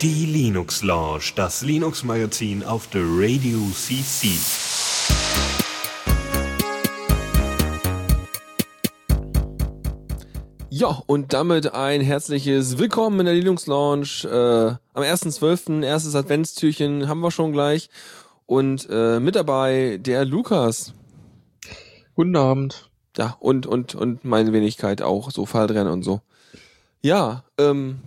Die Linux Lounge, das Linux Magazin auf der Radio CC. Ja, und damit ein herzliches Willkommen in der Linux Lounge. Äh, am 1.12., erstes Adventstürchen haben wir schon gleich. Und äh, mit dabei der Lukas. Guten Abend. Ja, und, und, und meine Wenigkeit auch, so Falldrennen und so. Ja, ähm,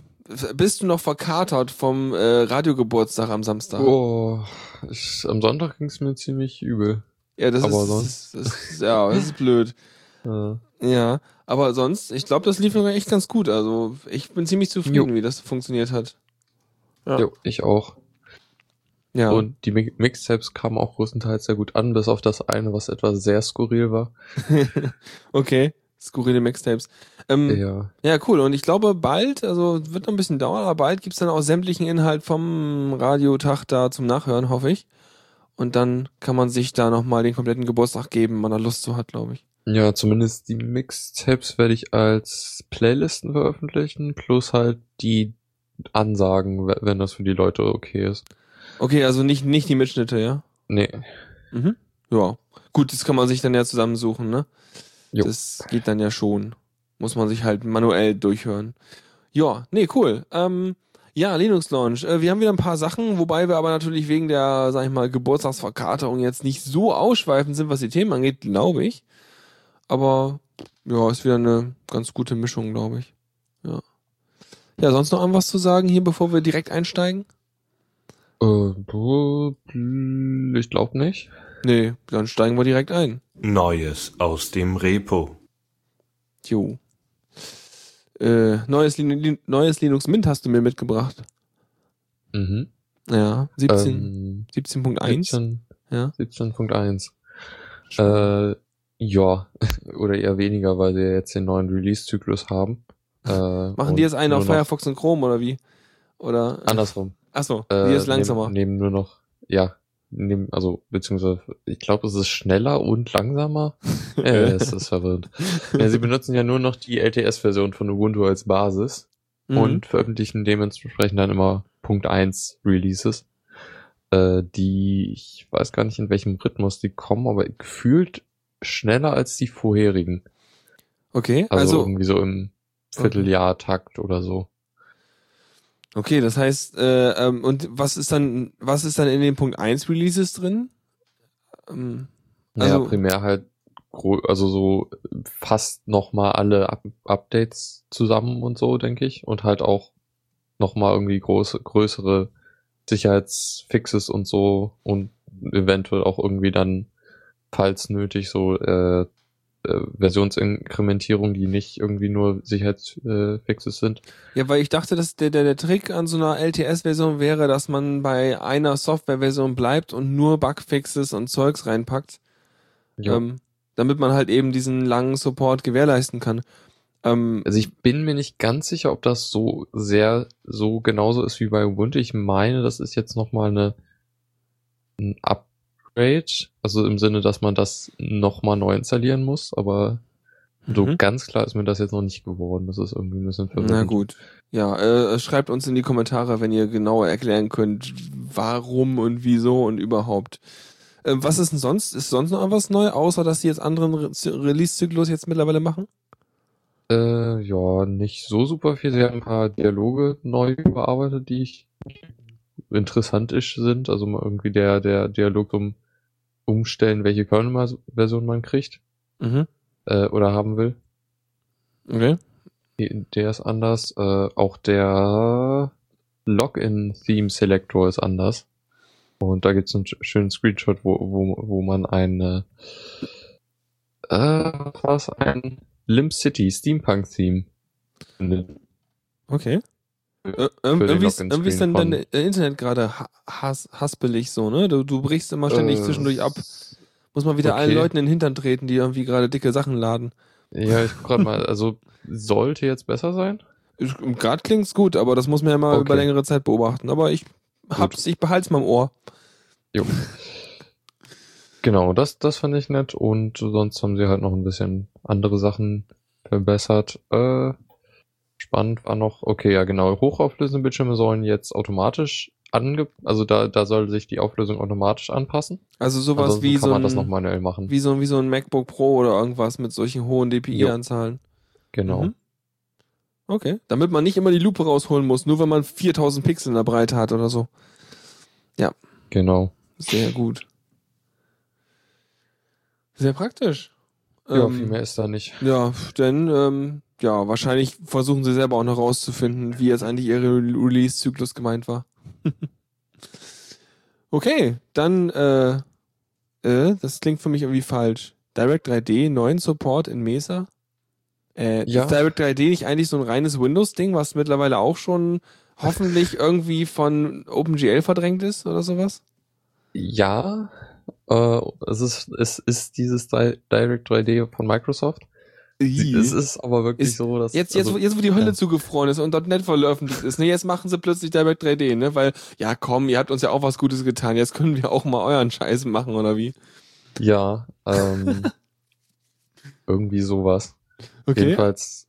bist du noch verkatert vom äh, Radiogeburtstag am Samstag? Oh, ich, am Sonntag ging es mir ziemlich übel. Ja, das aber ist, sonst- das ist, ja, das ist blöd. Äh, Ja, aber sonst, ich glaube, das lief sogar echt ganz gut. Also ich bin ziemlich zufrieden, Jo. wie das funktioniert hat. Ja. jo, ich auch. Ja. Und die Mi- Mixtapes kamen auch größtenteils sehr gut an, bis auf das eine, was etwas sehr skurril war. okay. Skurrile Mixtapes. Ähm, ja. Ja. cool. Und ich glaube, bald, also wird noch ein bisschen dauern, aber bald gibt's dann auch sämtlichen Inhalt vom Radiotag da zum Nachhören, hoffe ich. Und dann kann man sich da nochmal den kompletten Geburtstag geben, wenn man da Lust zu hat, glaube ich. Ja, zumindest die Mixtapes werde ich als Playlisten veröffentlichen, plus halt die Ansagen, we- wenn das für die Leute okay ist. Okay, also nicht, nicht die Mitschnitte, ja? Nee. Mhm. Ja. Gut, das kann man sich dann ja zusammensuchen, ne? Jo. Das geht dann ja schon. Muss man sich halt manuell durchhören. Ja, nee, cool. Ähm, ja, Linux Launch. Äh, wir haben wieder ein paar Sachen, wobei wir aber natürlich wegen der, sag ich mal, Geburtstagsverkaterung jetzt nicht so ausschweifend sind, was die Themen angeht, glaube ich. Aber ja, ist wieder eine ganz gute Mischung, glaube ich. Ja. Ja, sonst noch irgendwas zu sagen hier, bevor wir direkt einsteigen? Äh, ich glaube nicht. Nee, dann steigen wir direkt ein. Neues aus dem Repo. Jo. Äh, neues, Lin neues Linux Mint hast du mir mitgebracht. Mhm. Ja, 17, Ähm, 17.1. 17, Ja. 17.1. Äh, ja, oder eher weniger, weil sie ja jetzt den neuen Release-Zyklus haben. Äh, Machen die jetzt einen auf Firefox und Chrome oder wie? Oder? Andersrum. Achso, Äh, die ist langsamer. Nehmen, nehmen nur noch, ja, nehmen, also, beziehungsweise, ich glaube, es ist schneller und langsamer. äh, es ist verwirrend. Ja, sie benutzen ja nur noch die LTS-Version von Ubuntu als Basis. Mhm. und veröffentlichen dementsprechend dann immer Punkt 1 Releases, äh, die, ich weiß gar nicht in welchem Rhythmus die kommen, aber gefühlt schneller als die vorherigen. Okay, Also, also, irgendwie so im Vierteljahr-Takt oder so. Okay, das heißt, äh, ähm, und was ist dann, was ist dann in den Punkt 1 Releases drin? Ähm, Naja, Also- primär halt, also so fast nochmal alle Up Updates zusammen und so, denke ich. Und halt auch nochmal irgendwie große, größere Sicherheitsfixes und so und eventuell auch irgendwie dann, falls nötig, so äh, äh, Versionsinkrementierung, die nicht irgendwie nur Sicherheitsfixes sind. ja, weil ich dachte, dass der, der, der Trick an so einer LTS-Version wäre, dass man bei einer Software-Version bleibt und nur Bugfixes und Zeugs reinpackt. Ähm, damit man halt eben diesen langen Support gewährleisten kann. Ähm, Also ich bin mir nicht ganz sicher, ob das so sehr so genauso ist wie bei Ubuntu. Ich meine, das ist jetzt nochmal eine ein Upgrade, also im Sinne, dass man das nochmal neu installieren muss, aber so Mhm. ganz klar ist mir das jetzt noch nicht geworden. Das ist irgendwie ein bisschen verwirrend. Na gut. Ja, äh, schreibt uns in die Kommentare, wenn ihr genauer erklären könnt, warum und wieso und überhaupt. Äh, was ist denn sonst? Ist sonst noch was neu, außer dass sie jetzt anderen Re Release-Zyklus jetzt mittlerweile machen? Äh, ja, nicht so super viel. Sie haben ein paar Dialoge neu überarbeitet, die ich interessant sind. Also mal irgendwie der, der Dialog um umstellen, welche Kernel-Version man kriegt Mhm. äh, oder haben will. Okay. Der ist anders. Äh, auch der Login-Theme-Selector ist anders. Und da gibt's einen sch- schönen Screenshot, wo, wo, wo man eine äh, was ein Limp City Steampunk-Theme findet. Okay. Äh, irgendwie ist, irgendwie ist dann dein Internet gerade ha has haspelig so, ne? Du, du brichst immer ständig Äh, zwischendurch ab. Muss mal wieder allen okay. Leuten in den Hintern treten, die irgendwie gerade dicke Sachen laden. Ja, ich guck grad mal, also sollte jetzt besser sein. Gerade klingt's gut, aber das muss man ja mal Okay. über längere Zeit beobachten. Aber ich hab's, ich behalt's mal im Ohr. Jo. Genau, das, das fand ich nett und sonst haben sie halt noch ein bisschen andere Sachen verbessert. Äh, spannend war noch, okay, ja genau, hochauflösende Bildschirme sollen jetzt automatisch ange, also da, da soll sich die Auflösung automatisch anpassen. Also sowas Ansonsten wie kann so man das noch ein, manuell machen. wie so, wie so ein MacBook Pro oder irgendwas mit solchen hohen DPI-Anzahlen. genau. Mhm. Okay. Damit man nicht immer die Lupe rausholen muss, nur wenn man 4000 Pixel in der Breite hat oder so. Genau. Sehr gut. Sehr praktisch. Ja, Ähm, viel mehr ist da nicht. Ja, denn ähm, ja, wahrscheinlich versuchen sie selber auch noch rauszufinden, wie jetzt eigentlich ihr Re- Release-Zyklus gemeint war. okay, dann äh, äh, das klingt für mich irgendwie falsch. Direct 3D, neuen Support in Mesa? Äh, Ja. Ist Direct 3D nicht eigentlich so ein reines Windows-Ding, was mittlerweile auch schon hoffentlich irgendwie von OpenGL verdrängt ist oder sowas? Ja, äh, es ist, es ist dieses Di Direct 3D von Microsoft. Es ist aber wirklich Ist- so, dass Jetzt, jetzt, also, wo, jetzt, wo die Hölle ja. zugefroren ist und .NET veröffentlicht ist, ne, jetzt machen sie plötzlich Direct 3D, ne, weil, ja komm, ihr habt uns ja auch was Gutes getan, jetzt können wir auch mal euren Scheiß machen, oder wie? ja, ähm, irgendwie sowas. Jedenfalls.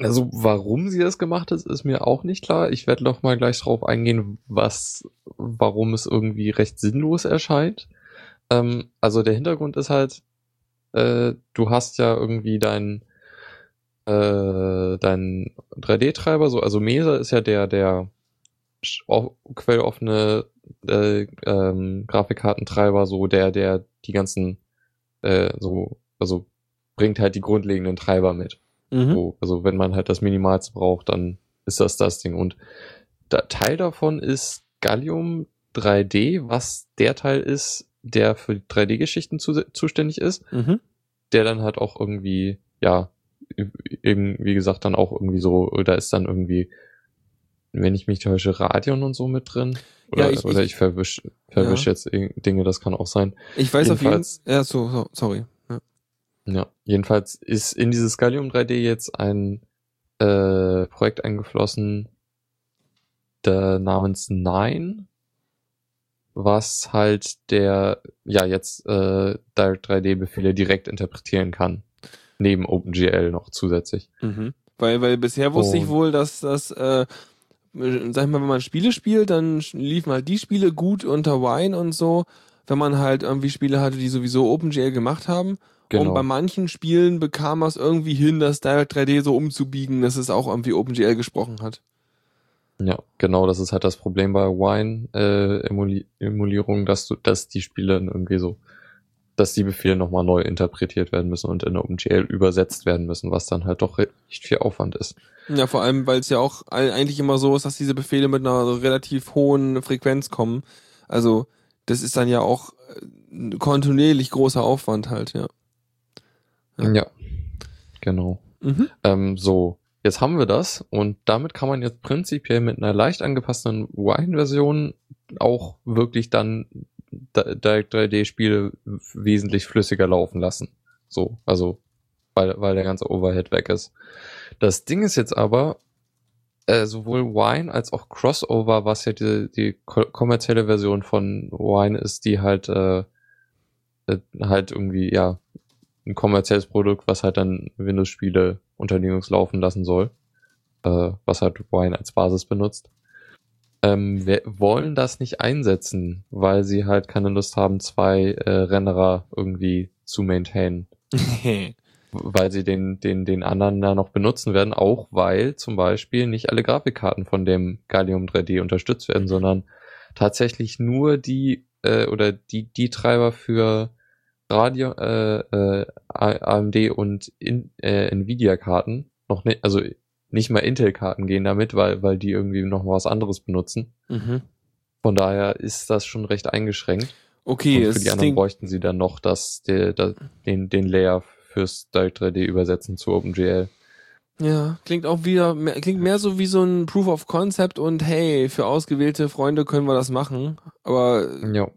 Also, warum sie das gemacht hat, ist mir auch nicht klar. Ich werde noch mal gleich drauf eingehen, was, warum es irgendwie recht sinnlos erscheint. Ähm, also der Hintergrund ist halt, äh, du hast ja irgendwie dein, äh, dein 3D-Treiber, so, also Mesa ist ja der, der quelloffene äh, ähm, Grafikkartentreiber, so der, der die ganzen, äh, so, also bringt halt die grundlegenden Treiber mit. Mhm. So, also wenn man halt das Minimalste braucht, dann ist das das Ding. Und da, Teil davon ist Gallium 3D, was der Teil ist, der für 3D-Geschichten zu, zuständig ist, Mhm. der dann halt auch irgendwie, ja, eben, wie gesagt, dann auch irgendwie so, da ist dann irgendwie, wenn ich mich täusche, Radion und so mit drin. Oder, Ja, ich, oder ich- ich verwisch, verwisch Ja. jetzt Dinge, das kann auch sein. Ich weiß auf jeden Jedenfalls- Ja, so, so sorry. Ja. Ja, jedenfalls ist in dieses Gallium 3D jetzt ein äh, Projekt eingeflossen der namens Nine, was halt der ja jetzt äh, Direct 3D Befehle direkt interpretieren kann, neben OpenGL noch zusätzlich. Mhm. Weil, weil bisher wusste ich Und- wohl, dass das, äh, sag ich mal, wenn man Spiele spielt, dann liefen halt die Spiele gut unter Wine und so. Wenn man halt irgendwie Spiele hatte, die sowieso OpenGL gemacht haben. Und bei manchen Spielen bekam man es irgendwie hin, das Direct 3D so umzubiegen, dass es auch irgendwie OpenGL gesprochen hat. Ja, genau, das ist halt das Problem bei Wine äh, dass du, dass die Spiele dann irgendwie so, dass die Befehle nochmal neu interpretiert werden müssen und in OpenGL übersetzt werden müssen, was dann halt doch recht viel Aufwand ist. Ja, vor allem, weil es ja auch eigentlich immer so ist, dass diese Befehle mit einer relativ hohen Frequenz kommen. Also, das ist dann ja auch äh, kontinuierlich großer Aufwand halt, ja. Ja. Ja, genau. Mhm. Ähm, so, jetzt haben wir das und damit kann man jetzt prinzipiell mit einer leicht angepassten Wine-Version auch wirklich dann Di- Direct 3D-Spiele wesentlich flüssiger laufen lassen. So, also weil, weil der ganze Overhead weg ist. Das Ding ist jetzt aber, äh, sowohl Wine als auch Crossover, was ja die, die ko- kommerzielle Version von Wine ist, die halt, äh, äh, halt irgendwie, ja, ein kommerzielles Produkt, was halt dann Windows-Spiele unter Linux laufen lassen soll, äh, was halt Wine als Basis benutzt. Ähm, wir wollen das nicht einsetzen, weil sie halt keine Lust haben, zwei äh, Renderer irgendwie zu maintainen weil sie den, den, den anderen da noch benutzen werden, auch weil zum Beispiel nicht alle Grafikkarten von dem Gallium 3D unterstützt werden, sondern tatsächlich nur die äh, oder die, die Treiber für Radio, äh, äh, AMD und in, äh, Nvidia-Karten noch nicht, also nicht mal Intel-Karten gehen damit, weil, weil die irgendwie noch mal was anderes benutzen. mhm. Von daher ist das schon recht eingeschränkt. Okay, und für die anderen bräuchten sie dann noch das, der, der, den, den Layer fürs Direct 3D übersetzen zu OpenGL. ja, klingt auch wieder, mehr, klingt mehr so wie so ein Proof of Concept und hey, für ausgewählte Freunde können wir das machen. Aber Ja,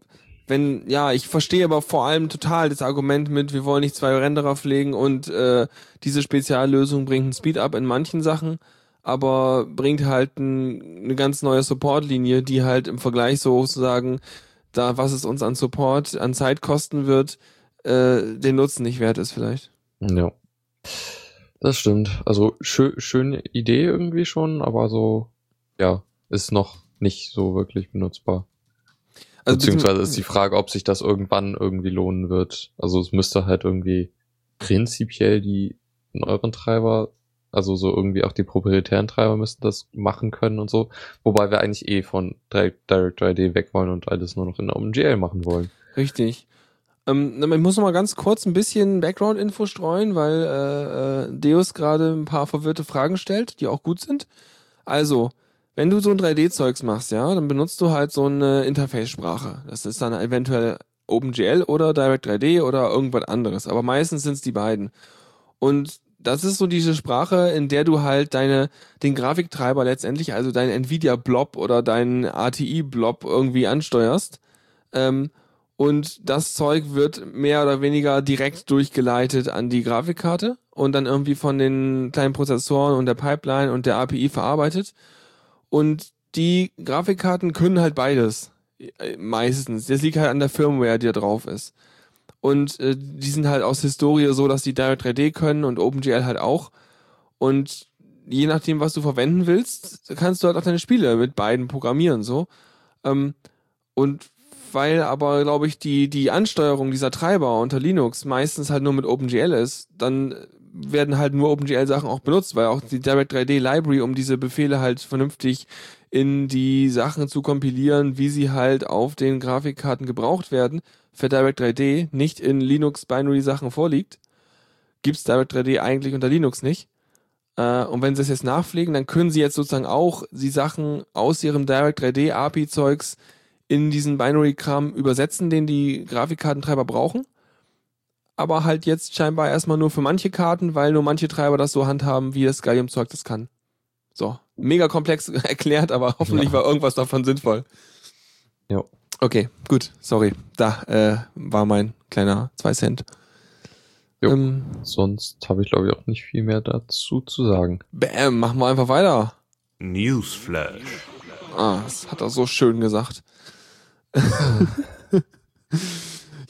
wenn, ja, ich verstehe aber vor allem total das Argument mit, wir wollen nicht zwei Renderer pflegen und äh, diese Speziallösung bringt einen Speed-Up in manchen Sachen, aber bringt halt ein, eine ganz neue Support-Linie, die halt im Vergleich sozusagen, da was es uns an Support, an Zeit kosten wird, äh, den Nutzen nicht wert ist vielleicht. ja. Das stimmt. Also schö schöne Idee irgendwie schon, aber so, ja, ist noch nicht so wirklich benutzbar. Also Beziehungsweise ist die Frage, ob sich das irgendwann irgendwie lohnen wird. Also es müsste halt irgendwie prinzipiell die neueren Treiber, also so irgendwie auch die proprietären Treiber müssten das machen können und so. Wobei wir eigentlich eh von Direct, Direct 3D weg wollen und alles nur noch in OpenGL machen wollen. Richtig. Ähm, ich muss noch mal ganz kurz ein bisschen Background-Info streuen, weil äh, äh, Deus gerade ein paar verwirrte Fragen stellt, die auch gut sind. Also, wenn du so ein 3D-Zeugs machst, ja, dann benutzt du halt so eine Interface-Sprache. Das ist dann eventuell OpenGL oder Direct 3D oder irgendwas anderes. Aber meistens sind es die beiden. Und das ist so diese Sprache, in der du halt deine, den Grafiktreiber letztendlich, also deinen Nvidia-Blob oder deinen ATI-Blob irgendwie ansteuerst. Ähm, und das Zeug wird mehr oder weniger direkt durchgeleitet an die Grafikkarte und dann irgendwie von den kleinen Prozessoren und der Pipeline und der API verarbeitet. Und die Grafikkarten können halt beides. Äh, meistens. Das liegt halt an der Firmware, die da drauf ist. Und äh, die sind halt aus Historie so, dass die Direct 3D können und OpenGL halt auch. Und je nachdem, was du verwenden willst, kannst du halt auch deine Spiele mit beiden programmieren, so. Ähm, und weil aber, glaube ich, die, die Ansteuerung dieser Treiber unter Linux meistens halt nur mit OpenGL ist, dann werden halt nur OpenGL-Sachen auch benutzt, weil auch die Direct 3D Library, um diese Befehle halt vernünftig in die Sachen zu kompilieren, wie sie halt auf den Grafikkarten gebraucht werden, für Direct 3D nicht in Linux Binary Sachen vorliegt, gibt's Direct 3D eigentlich unter Linux nicht. Äh, und wenn sie es jetzt nachpflegen, dann können sie jetzt sozusagen auch die Sachen aus ihrem Direct 3D API Zeugs in diesen Binary-Kram übersetzen, den die Grafikkartentreiber brauchen. Aber halt jetzt scheinbar erstmal nur für manche Karten, weil nur manche Treiber das so handhaben, wie das Gallium-Zeug das kann. So, mega komplex erklärt, aber hoffentlich ja. war irgendwas davon sinnvoll. Ja. Okay, gut, sorry. Da äh, war mein kleiner 2 Cent. Jo, ähm, sonst habe ich glaube ich auch nicht viel mehr dazu zu sagen. Bäm, machen wir einfach weiter. Newsflash. Ah, das hat er so schön gesagt.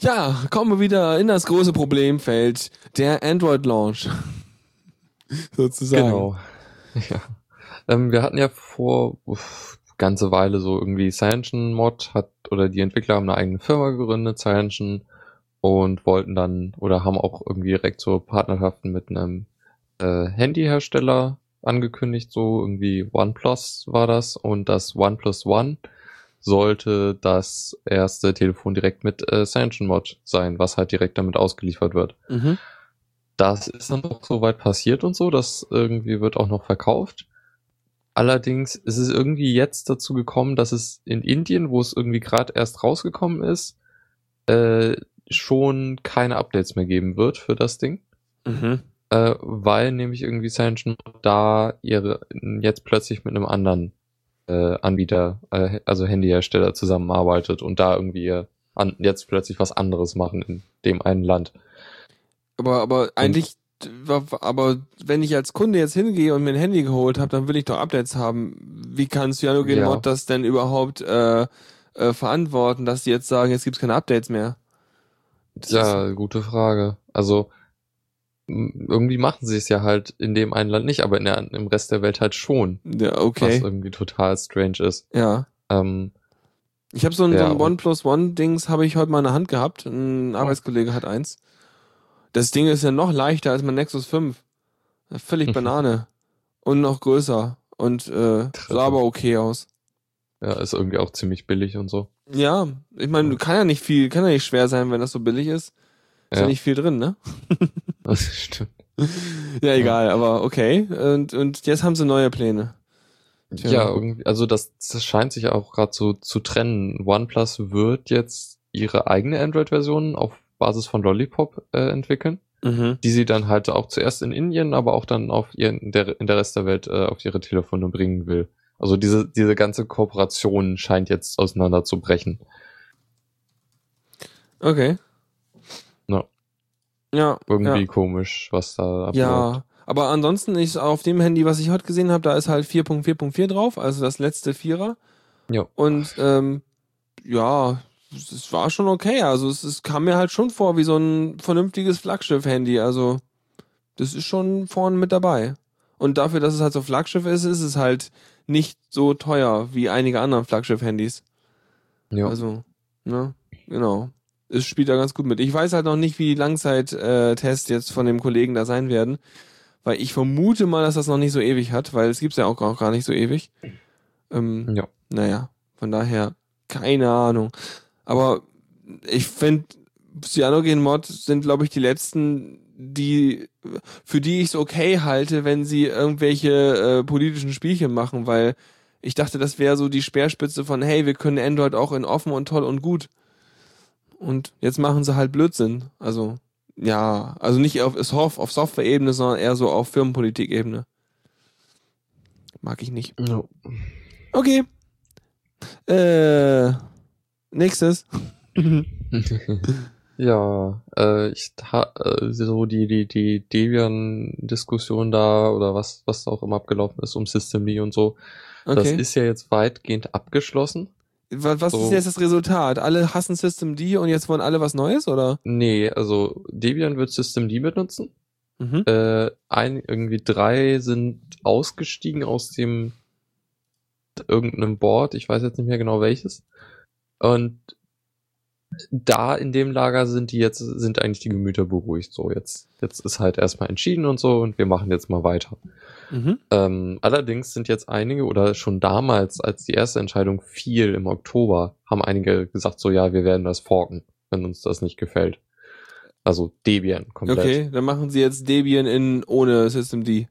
ja, kommen wir wieder in das große Problemfeld der Android-Launch. Sozusagen. Genau. Ja. Ähm, wir hatten ja vor uff, ganze Weile so irgendwie Cyanogen Mod hat oder die Entwickler haben eine eigene Firma gegründet, Cyanogen, und wollten dann oder haben auch irgendwie direkt so Partnerschaften mit einem äh, Handyhersteller angekündigt, so irgendwie OnePlus war das und das OnePlus One sollte das erste Telefon direkt mit äh, Sanction Mod sein, was halt direkt damit ausgeliefert wird. Mhm. Das ist dann auch soweit passiert und so, das irgendwie wird auch noch verkauft. Allerdings ist es irgendwie jetzt dazu gekommen, dass es in Indien, wo es irgendwie gerade erst rausgekommen ist, äh, schon keine Updates mehr geben wird für das Ding. Mhm. Äh, weil nämlich irgendwie Sanction da ihre jetzt plötzlich mit einem anderen äh, Anbieter, äh, also Handyhersteller zusammenarbeitet und da irgendwie an, jetzt plötzlich was anderes machen in dem einen Land. Aber, aber eigentlich, aber wenn ich als Kunde jetzt hingehe und mir ein Handy geholt habe, dann will ich doch Updates haben. Wie kann Cyanogen ja. Mod das denn überhaupt äh, äh, verantworten, dass die jetzt sagen, jetzt gibt's keine Updates mehr? Das ja, gute Frage. Also irgendwie machen sie es ja halt in dem einen Land nicht, aber in der, im Rest der Welt halt schon. Ja, okay. Was irgendwie total strange ist. Ja. Ähm, ich habe so ein, ja, so ein OnePlus One-Dings, habe ich heute mal in der Hand gehabt. Ein Arbeitskollege hat eins. Das Ding ist ja noch leichter als mein Nexus 5. Völlig mhm. Banane. Und noch größer. Und äh, sah aber okay aus. Ja, ist irgendwie auch ziemlich billig und so. Ja, ich meine, kann ja nicht viel, kann ja nicht schwer sein, wenn das so billig ist. Ist ja, ja nicht viel drin, ne? Das stimmt. ja, egal, aber okay. Und, und jetzt haben sie neue Pläne. Tja. Ja, irgendwie, also das, das scheint sich auch gerade so zu trennen. OnePlus wird jetzt ihre eigene Android-Version auf Basis von Lollipop äh, entwickeln, mhm. die sie dann halt auch zuerst in Indien, aber auch dann auf ihr, in, der, in der Rest der Welt äh, auf ihre Telefone bringen will. Also diese, diese ganze Kooperation scheint jetzt auseinanderzubrechen. Okay. Ja. Irgendwie ja. komisch, was da abläuft. Ja, aber ansonsten ist auf dem Handy, was ich heute gesehen habe, da ist halt 4.4.4 drauf, also das letzte Vierer. Ja. Und ähm, ja, es war schon okay. Also es, es kam mir halt schon vor wie so ein vernünftiges Flaggschiff-Handy. Also Das ist schon vorne mit dabei. Und dafür, dass es halt so Flaggschiff ist, ist es halt nicht so teuer wie einige anderen Flaggschiff-Handys. Ja. Also, ne, genau. Es spielt da ganz gut mit. Ich weiß halt noch nicht, wie die Langzeit-Tests jetzt von dem Kollegen da sein werden, weil ich vermute mal, dass das noch nicht so ewig hat, weil es gibt's ja auch gar gar nicht so ewig. Ähm, ja. naja, von daher, keine Ahnung. Aber ich finde, Cyanogen-Mod sind, glaube ich, die letzten, die, für die ich es okay halte, wenn sie irgendwelche äh, politischen Spielchen machen, weil ich dachte, das wäre so die Speerspitze von, hey, wir können Android auch in offen und toll und gut. Und jetzt machen sie halt Blödsinn. Also, ja, also nicht auf, auf, Software-Ebene, sondern eher so auf Firmenpolitik-Ebene. Mag ich nicht. Ja. Okay. Äh, nächstes. ja, äh, ich äh, so die die die Debian-Diskussion da oder was was auch immer abgelaufen ist um Systemd und so. Das Okay. ist ja jetzt weitgehend abgeschlossen. Was was so- ist jetzt das Resultat? Alle hassen Systemd und jetzt wollen alle was Neues, oder? Nee, also Debian wird Systemd benutzen. Mhm. Äh, ein, irgendwie drei sind ausgestiegen aus dem irgendeinem Board, ich weiß jetzt nicht mehr genau welches. Und da in dem Lager sind die jetzt, sind eigentlich die Gemüter beruhigt. So, jetzt, jetzt ist halt erstmal entschieden und so und wir machen jetzt mal weiter. Mhm. Ähm, allerdings sind jetzt einige oder schon damals, als die erste Entscheidung fiel im Oktober, haben einige gesagt, so ja, wir werden das forken, wenn uns das nicht gefällt. Also Debian komplett. Okay, dann machen sie jetzt Debian in ohne Systemd.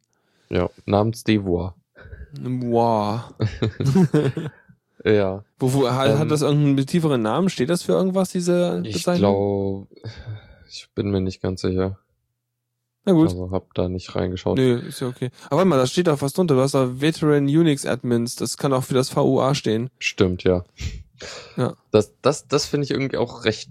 Ja, namens Devour. Wow. Ja, wo, wo, hat, Ähm, hat das irgendeinen tieferen Namen? Steht das für irgendwas, diese ich Bezeichnung? glaube, ich bin mir nicht ganz sicher. Na gut. Also hab da nicht reingeschaut. Nö, ist ja okay. Aber warte mal, da steht doch was drunter. Du hast da Veteran Unix Admins. Das kann auch für das VUA stehen. Stimmt, ja. Ja. Das, das, das finde ich irgendwie auch recht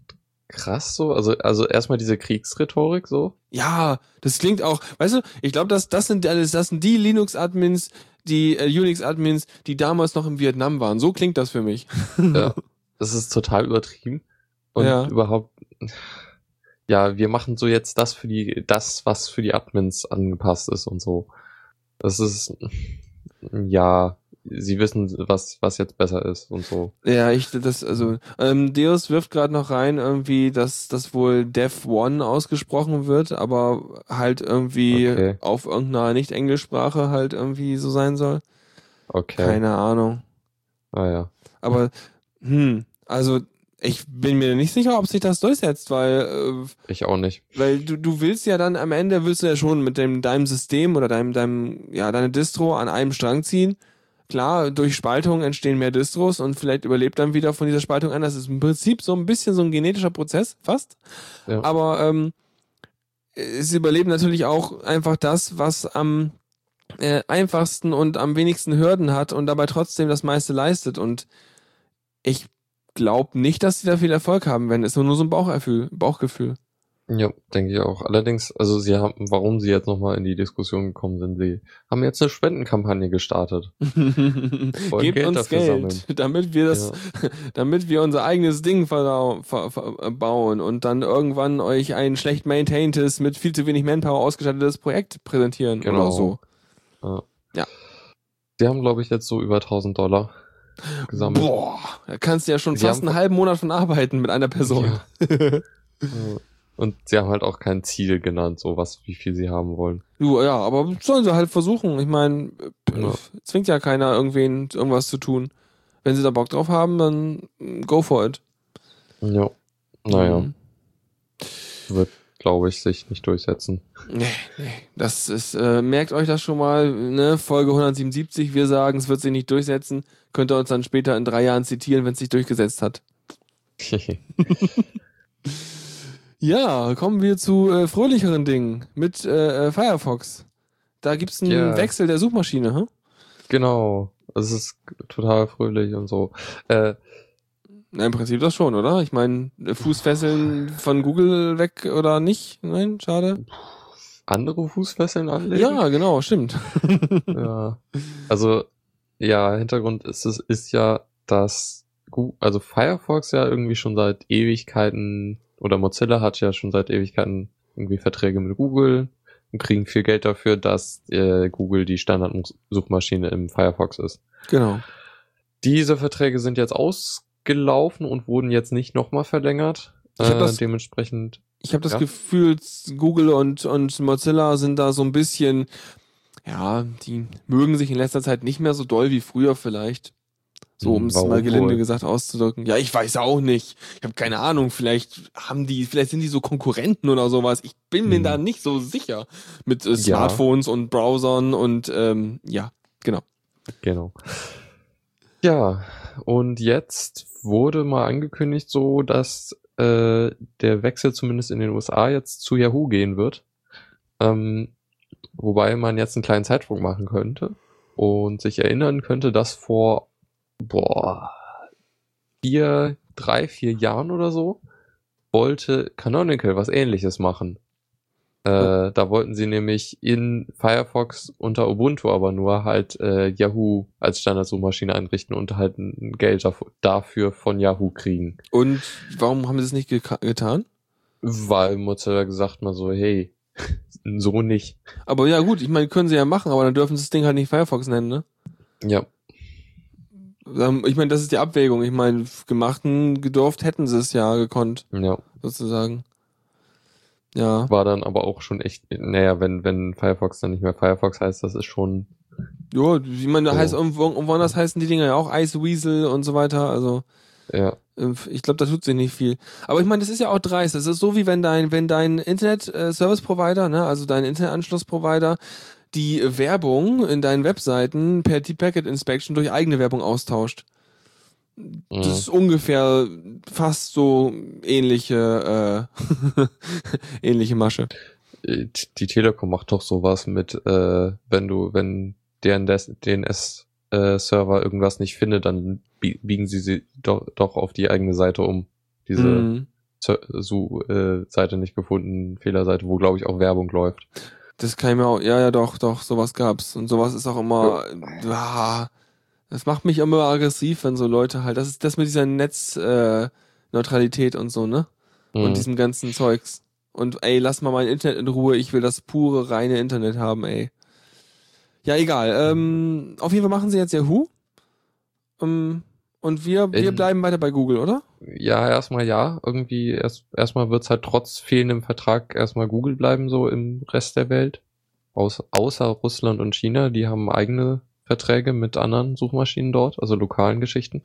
krass so. Also, also erstmal diese Kriegsrhetorik so. Ja, das klingt auch, weißt du, ich glaube, das, das sind alles, das sind die Linux-Admins, die äh, Unix-Admins, die damals noch im Vietnam waren. So klingt das für mich. Ja. Das ist total übertrieben. Und Ja. überhaupt, ja, wir machen so jetzt das für die, das, was für die Admins angepasst ist und so. Das ist, ja, sie wissen, was, was jetzt besser ist und so. Ja, ich, das, also, ähm, Deus wirft gerade noch rein, irgendwie, dass das wohl Dev One ausgesprochen wird, aber halt irgendwie Okay. auf irgendeiner Nicht-Englischsprache halt irgendwie so sein soll. Okay. Keine Ahnung. Ah ja. Aber, hm, also, ich bin mir nicht sicher, ob sich das durchsetzt, weil, äh, Ich auch nicht. Weil du, du willst ja dann am Ende willst du ja schon mit dem, deinem System oder deinem, deinem, ja, deine Distro an einem Strang ziehen. Klar, durch Spaltung entstehen mehr Distros und vielleicht überlebt dann wieder von dieser Spaltung einer. Das ist im Prinzip so ein bisschen so ein genetischer Prozess, fast. Ja. Aber ähm, es überlebt natürlich auch einfach das, was am äh, einfachsten und am wenigsten Hürden hat und dabei trotzdem das meiste leistet. Und ich glaube nicht, dass sie da viel Erfolg haben werden. Ist nur so ein Bauchgefühl. Bauchgefühl. Ja, denke ich auch. Allerdings, also sie haben, warum sie jetzt nochmal in die Diskussion gekommen sind, sie haben jetzt eine Spendenkampagne gestartet. Gebt Geld uns Geld, sammeln. damit wir das, damit wir unser eigenes Ding ver, bauen und dann irgendwann euch ein schlecht maintaintes, mit viel zu wenig Manpower ausgestattetes Projekt präsentieren Genau. oder so. Sie haben, glaube ich, jetzt so über 1000 Dollar gesammelt. Boah, da kannst du ja schon Sie fast einen halben Monat von arbeiten mit einer Person. Ja. Und sie haben halt auch kein Ziel genannt, so was, wie viel sie haben wollen. Ja, aber sollen sie halt versuchen. Ich meine, Ja. zwingt ja keiner irgendwen irgendwas zu tun. Wenn sie da Bock drauf haben, dann go for it. Ja. Naja, Mhm. wird, glaube ich, sich nicht durchsetzen. Nee, nee. Das ist, äh, merkt euch das schon mal, ne? Folge 177, wir sagen, es wird sich nicht durchsetzen. Könnt ihr uns dann später in drei Jahren zitieren, wenn es sich durchgesetzt hat. Ja, kommen wir zu äh, fröhlicheren Dingen mit äh, äh, Firefox. Da gibt's einen Ja. Wechsel der Suchmaschine, hm? genau. Es ist total fröhlich und so. Äh, Na, im Prinzip das schon, oder? Ich meine, Fußfesseln von Google weg oder nicht? Nein, schade. andere Fußfesseln anlegen? Ja, genau, stimmt. ja. Also, ja, Hintergrund ist es, ist ja, dass Gu- also Firefox ja irgendwie schon seit Ewigkeiten oder Mozilla hat ja schon seit Ewigkeiten irgendwie Verträge mit Google, und kriegen viel Geld dafür, dass äh, Google die Standardsuchmaschine im Firefox ist. Genau. Diese Verträge sind jetzt ausgelaufen und wurden jetzt nicht nochmal verlängert. Ich hab äh, das- dementsprechend, Ich habe das Ja. Gefühl, Google und, und Mozilla sind da so ein bisschen, ja, die mögen sich in letzter Zeit nicht mehr so doll wie früher vielleicht. So, um Hm, es warum mal gelinde wohl? gesagt auszudrücken. Ja, ich weiß auch nicht. Ich habe keine Ahnung. Vielleicht haben die, vielleicht sind die so Konkurrenten oder sowas. Ich bin mir Hm. da nicht so sicher. Mit äh, Ja. Smartphones und Browsern und ähm, ja, genau. genau. Ja, und jetzt wurde mal angekündigt so, dass äh, der Wechsel zumindest in den USA jetzt zu Yahoo gehen wird. Ähm, wobei man jetzt einen kleinen Zeitdruck machen könnte und sich erinnern könnte, dass vor boah, vier, drei, vier Jahren oder so wollte Canonical was ähnliches machen. Äh, da wollten sie nämlich in Firefox unter Ubuntu aber nur halt äh, Yahoo als Standardsuchmaschine einrichten und halt ein Geld dafür- von Yahoo kriegen. Und warum haben sie es nicht geka- getan? Weil Mozilla gesagt mal so, hey, so nicht. Aber ja gut, ich meine, können sie ja machen, aber dann dürfen sie das Ding halt nicht Firefox nennen, ne? Ja, Ich meine, das ist die Abwägung. Ich meine, gemachten gedurft hätten sie es ja gekonnt, ja. sozusagen. Ja. War dann aber auch schon echt, naja, wenn, wenn Firefox dann nicht mehr Firefox heißt, das ist schon, Ja, ich meine, da So. heißt irgendwo, irgendwo anders heißen die Dinger ja auch Iceweasel und so weiter. Also ja, äh, ich glaube, da tut sich nicht viel. Aber ich meine, das ist ja auch dreist. Das ist so wie wenn dein, wenn dein Internet äh, Service Provider, ne, also dein Internetanschlussprovider, die äh, Werbung in deinen Webseiten per T-Packet Inspection durch eigene Werbung austauscht. Das Mhm. ist ungefähr fast so ähnliche äh, ähnliche Masche. Äh, die Telekom macht doch sowas mit, äh, wenn du, wenn deren DNS-Server irgendwas nicht findet, dann bie- biegen sie sie doch, doch auf die eigene Seite um. Diese Mhm. Su- äh, Seite nicht gefunden, Fehlerseite, wo glaube ich auch Werbung läuft. Das kann ich mir auch, ja, ja, doch, doch, sowas gab's. Und sowas ist auch immer, ah, das macht mich immer aggressiv, wenn so Leute halt, das ist das mit dieser Netzneutralität äh, und so, ne? Mhm. Und diesem ganzen Zeugs. Und ey, lass mal mein Internet in Ruhe, ich will das pure, reine Internet haben, ey. Ja, egal. Ähm, auf jeden Fall machen sie jetzt Yahoo. Ähm, und wir, wir In- bleiben weiter bei Google, oder? Ja, erstmal ja. Irgendwie erst erstmal wird's halt trotz fehlendem Vertrag erstmal Google bleiben, so im Rest der Welt. Außer, außer Russland und China, die haben eigene Verträge mit anderen Suchmaschinen dort, also lokalen Geschichten.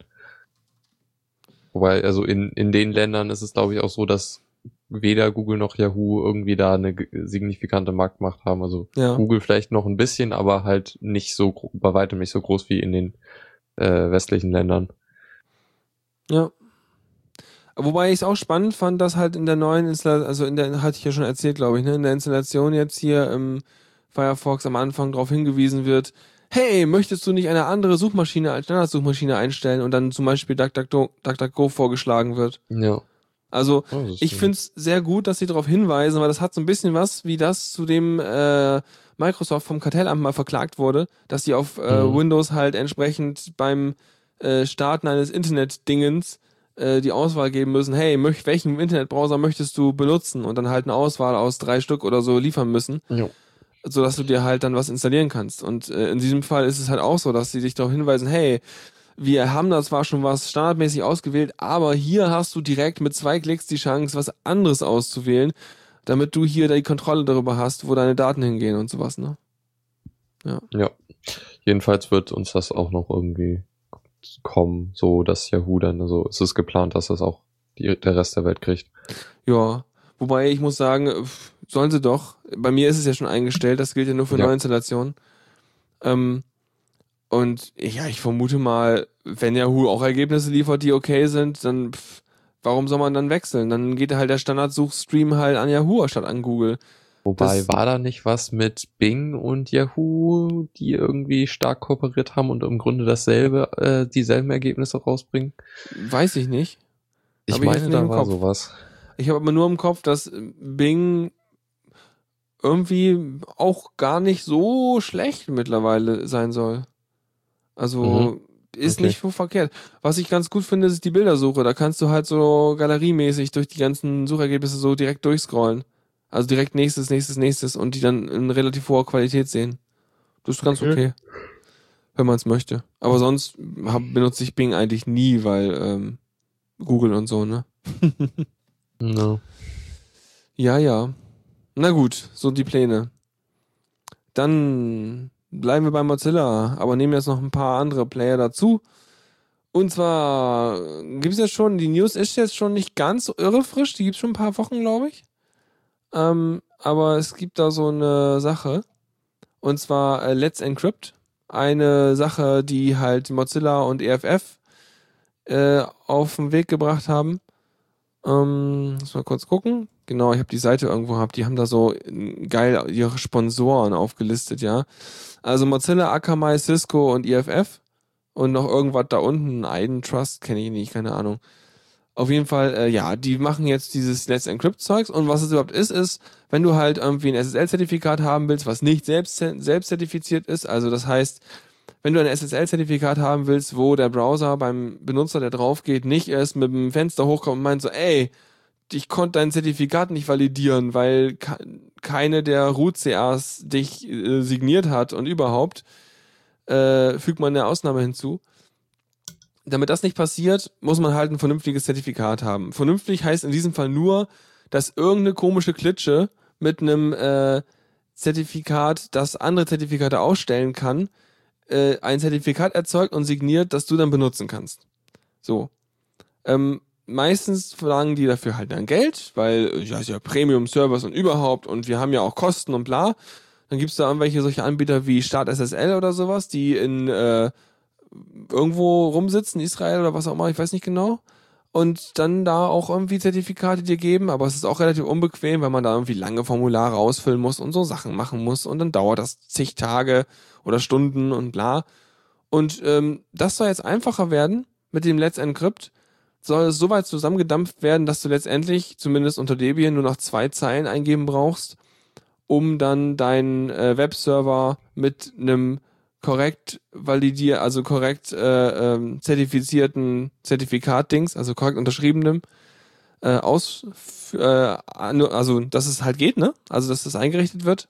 Wobei, also in, in den Ländern ist es, glaube ich, auch so, dass weder Google noch Yahoo irgendwie da eine signifikante Marktmacht haben. Also Ja. Google vielleicht noch ein bisschen, aber halt nicht so, bei weitem nicht so groß wie in den äh, westlichen Ländern. Ja. Wobei ich es auch spannend fand, dass halt in der neuen Installation, also in der, hatte ich ja schon erzählt, glaube ich, ne, in der Installation jetzt hier im Firefox am Anfang darauf hingewiesen wird, hey, möchtest du nicht eine andere Suchmaschine als Standardsuchmaschine einstellen und dann zum Beispiel DuckDuckGo, DuckDuckGo vorgeschlagen wird. Ja. Also Oh, ich finde es sehr gut, dass sie darauf hinweisen, weil das hat so ein bisschen was, wie das zu dem äh, Microsoft vom Kartellamt mal verklagt wurde, dass die auf äh, Mhm. Windows halt entsprechend beim äh, Starten eines Internet-Dingens äh, die Auswahl geben müssen, hey, möch, welchen Internetbrowser möchtest du benutzen? Und dann halt eine Auswahl aus drei Stück oder so liefern müssen, Ja. sodass du dir halt dann was installieren kannst. Und äh, in diesem Fall ist es halt auch so, dass sie dich darauf hinweisen, hey, wir haben da zwar schon was standardmäßig ausgewählt, aber hier hast du direkt mit zwei Klicks die Chance, was anderes auszuwählen, damit du hier die Kontrolle darüber hast, wo deine Daten hingehen und sowas, ne? Ja. Jedenfalls wird uns das auch noch irgendwie kommen, so dass Yahoo dann, also es ist geplant, dass das auch die, der Rest der Welt kriegt. Ja. Wobei ich muss sagen, sollen sie doch. Bei mir ist es ja schon eingestellt, das gilt ja nur für Ja. Neuinstallationen. Ähm, und ja, ich vermute mal, wenn Yahoo auch Ergebnisse liefert, die okay sind, dann pf, warum soll man dann wechseln? Dann geht halt der Standardsuchstream halt an Yahoo statt an Google. Wobei, Das- war da nicht was mit Bing und Yahoo, die irgendwie stark kooperiert haben und im Grunde dasselbe, äh, dieselben Ergebnisse rausbringen? Weiß ich nicht. Ich ich meine, nicht da war Kopf. sowas. Ich habe aber nur im Kopf, dass Bing irgendwie auch gar nicht so schlecht mittlerweile sein soll. Also Mhm. ist Okay. nicht so verkehrt. Was ich ganz gut finde, ist die Bildersuche. Da kannst du halt so galeriemäßig durch die ganzen Suchergebnisse so direkt durchscrollen. Also direkt nächstes, nächstes, nächstes und die dann in relativ hoher Qualität sehen. Das ist ganz Okay. okay. Wenn man es möchte. Aber sonst hab, benutze ich Bing eigentlich nie, weil ähm, Google und so, ne? No. Ja, ja. Na gut, so die Pläne. Dann bleiben wir bei Mozilla, aber nehmen jetzt noch ein paar andere Player dazu. Und zwar gibt's jetzt schon, die News ist jetzt schon nicht ganz so irre frisch, die gibt's schon ein paar Wochen, glaube ich. Ähm, aber es gibt da so eine Sache. Und zwar äh, Let's Encrypt. Eine Sache, die halt Mozilla und EFF äh, auf den Weg gebracht haben. Ähm, muss mal kurz gucken. Genau, ich habe die Seite irgendwo gehabt. Die haben da so äh, geil ihre Sponsoren aufgelistet, ja. Also Mozilla, Akamai, Cisco und EFF. Und noch irgendwas da unten, Aiden Trust, kenne ich nicht, keine Ahnung. Auf jeden Fall, äh, ja, die machen jetzt dieses Let's Encrypt Zeugs und was es überhaupt ist, ist, wenn du halt irgendwie ein SSL-Zertifikat haben willst, was nicht selbst, selbst zertifiziert ist, also das heißt, wenn du ein SSL-Zertifikat haben willst, wo der Browser beim Benutzer, der drauf geht, nicht erst mit dem Fenster hochkommt und meint so, ey, ich konnte dein Zertifikat nicht validieren, weil ke- keine der Root-CAs dich äh, signiert hat und überhaupt, äh, fügt man eine Ausnahme hinzu. Damit das nicht passiert, muss man halt ein vernünftiges Zertifikat haben. Vernünftig heißt in diesem Fall nur, dass irgendeine komische Klitsche mit einem äh, Zertifikat, das andere Zertifikate ausstellen kann, äh, ein Zertifikat erzeugt und signiert, das du dann benutzen kannst. So. Ähm, meistens verlangen die dafür halt dann Geld, weil äh, ja, ist ja Premium-Service und überhaupt und wir haben ja auch Kosten und bla. Dann gibt's da irgendwelche solche Anbieter wie Start SSL oder sowas, die in äh, irgendwo rumsitzen, Israel oder was auch immer, ich weiß nicht genau. Und dann da auch irgendwie Zertifikate dir geben, aber es ist auch relativ unbequem, weil man da irgendwie lange Formulare ausfüllen muss und so Sachen machen muss und dann dauert das zig Tage oder Stunden und bla. Und ähm, das soll jetzt einfacher werden mit dem Let's Encrypt. Soll es so weit zusammengedampft werden, dass du letztendlich, zumindest unter Debian, nur noch zwei Zeilen eingeben brauchst, um dann deinen äh, Webserver mit einem korrekt validier, also korrekt äh, ähm, zertifizierten Zertifikat-Dings, also korrekt unterschriebenem, äh, aus, äh, also dass es halt geht, ne? Also dass das eingerichtet wird.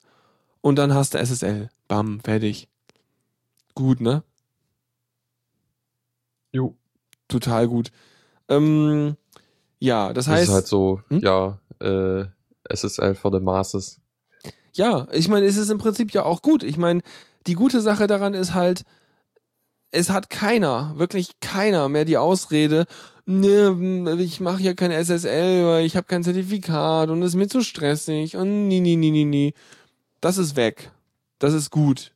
Und dann hast du SSL. Bam, fertig. Gut, ne? Jo. Total gut. Ähm, ja, das Das heißt. ist halt so, Hm? ja, äh, SSL for the masses. Ja, ich meine, es ist im Prinzip ja auch gut. Ich meine, die gute Sache daran ist halt, es hat keiner, wirklich keiner mehr die Ausrede, ne, ich mache ja kein SSL, weil ich habe kein Zertifikat und es ist mir zu stressig und nie, nie, nie, nie, nie. Das ist weg. Das ist gut.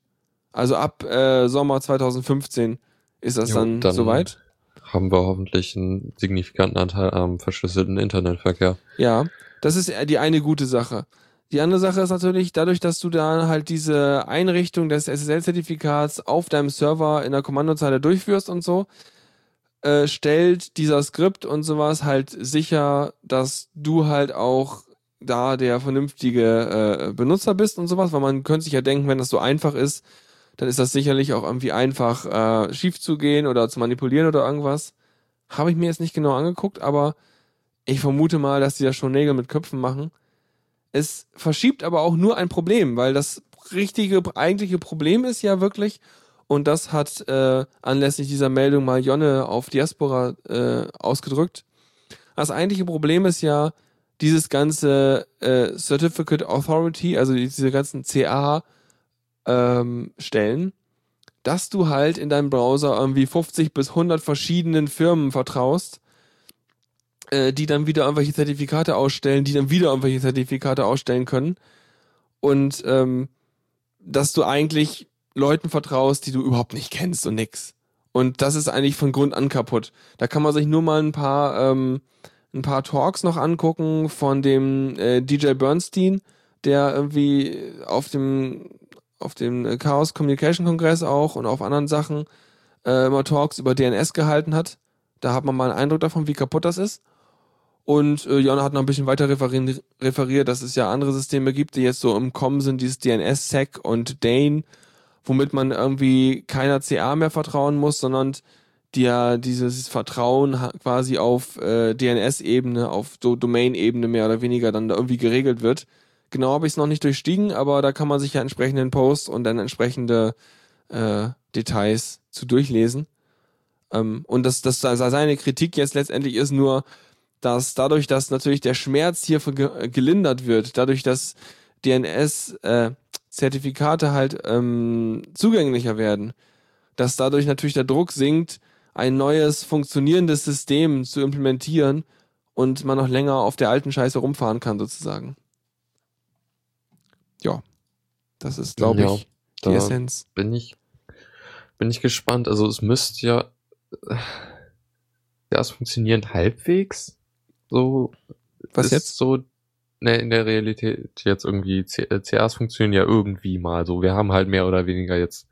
Also ab äh, Sommer 2015 ist das Jo, dann, dann- soweit. Haben wir hoffentlich einen signifikanten Anteil am verschlüsselten Internetverkehr. Ja, das ist die eine gute Sache. Die andere Sache ist natürlich, dadurch, dass du da halt diese Einrichtung des SSL-Zertifikats auf deinem Server in der Kommandozeile durchführst und so, äh, stellt dieser Skript und sowas halt sicher, dass du halt auch da der vernünftige äh, Benutzer bist und sowas, weil man könnte sich ja denken, wenn das so einfach ist, dann ist das sicherlich auch irgendwie einfach äh, schief zu gehen oder zu manipulieren oder irgendwas. Habe ich mir jetzt nicht genau angeguckt, aber ich vermute mal, dass die da schon Nägel mit Köpfen machen. Es verschiebt aber auch nur ein Problem, weil das richtige, eigentliche Problem ist ja wirklich, und das hat äh, anlässlich dieser Meldung mal Jonne auf Diaspora äh, ausgedrückt. Das eigentliche Problem ist ja dieses ganze äh, Certificate Authority, also diese ganzen CA ähm, Stellen, dass du halt in deinem Browser irgendwie 50 bis 100 verschiedenen Firmen vertraust, äh, die dann wieder irgendwelche Zertifikate ausstellen, die dann wieder irgendwelche Zertifikate ausstellen können. Und ähm, dass du eigentlich Leuten vertraust, die du überhaupt nicht kennst und nix. Und das ist eigentlich von Grund an kaputt. Da kann man sich nur mal ein paar, ähm, ein paar Talks noch angucken von dem äh, DJ Bernstein, der irgendwie auf dem, auf dem Chaos Communication Kongress auch und auf anderen Sachen äh, immer Talks über DNS gehalten hat. Da hat man mal einen Eindruck davon, wie kaputt das ist. Und äh, Jonna hat noch ein bisschen weiter referieren, referiert, dass es ja andere Systeme gibt, die jetzt so im Kommen sind, dieses DNS-Sec und Dane, womit man irgendwie keiner CA mehr vertrauen muss, sondern die ja dieses Vertrauen quasi auf äh, DNS-Ebene, auf Do Domain-Ebene mehr oder weniger dann da irgendwie geregelt wird. Genau habe ich es noch nicht durchstiegen, aber da kann man sich ja entsprechenden Posts und dann entsprechende äh, Details zu durchlesen. Ähm, und das, das seine Kritik jetzt letztendlich ist nur, dass dadurch, dass natürlich der Schmerz hier gelindert wird, dadurch, dass DNS-Zertifikate äh, halt ähm, zugänglicher werden, dass dadurch natürlich der Druck sinkt, ein neues funktionierendes System zu implementieren und man noch länger auf der alten Scheiße rumfahren kann, sozusagen. Ja, das ist, glaube ja, ich, die Essenz. Bin ich, bin ich gespannt. Also es müsste ja, ja, es funktioniert halbwegs. So, was jetzt? So, ne, in der Realität jetzt irgendwie, CAs äh, funktionieren ja irgendwie mal so. Wir haben halt mehr oder weniger jetzt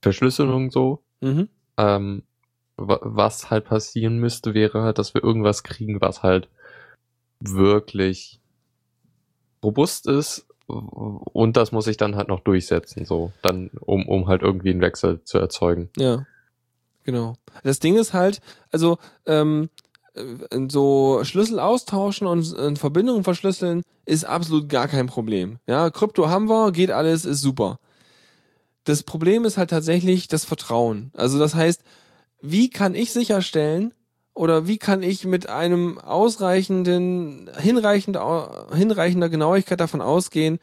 Verschlüsselung so. Mhm. Ähm, was halt passieren müsste, wäre halt, dass wir irgendwas kriegen, was halt wirklich robust ist und das muss ich dann halt noch durchsetzen, so, dann, um, um halt irgendwie einen Wechsel zu erzeugen. Ja. Genau. Das Ding ist halt, also, ähm, äh, so Schlüssel austauschen und äh, Verbindungen verschlüsseln ist absolut gar kein Problem. Ja, Krypto haben wir, geht alles, ist super. Das Problem ist halt tatsächlich das Vertrauen. Also das heißt, wie kann ich sicherstellen oder wie kann ich mit einem ausreichenden, hinreichend, hinreichender Genauigkeit davon ausgehen,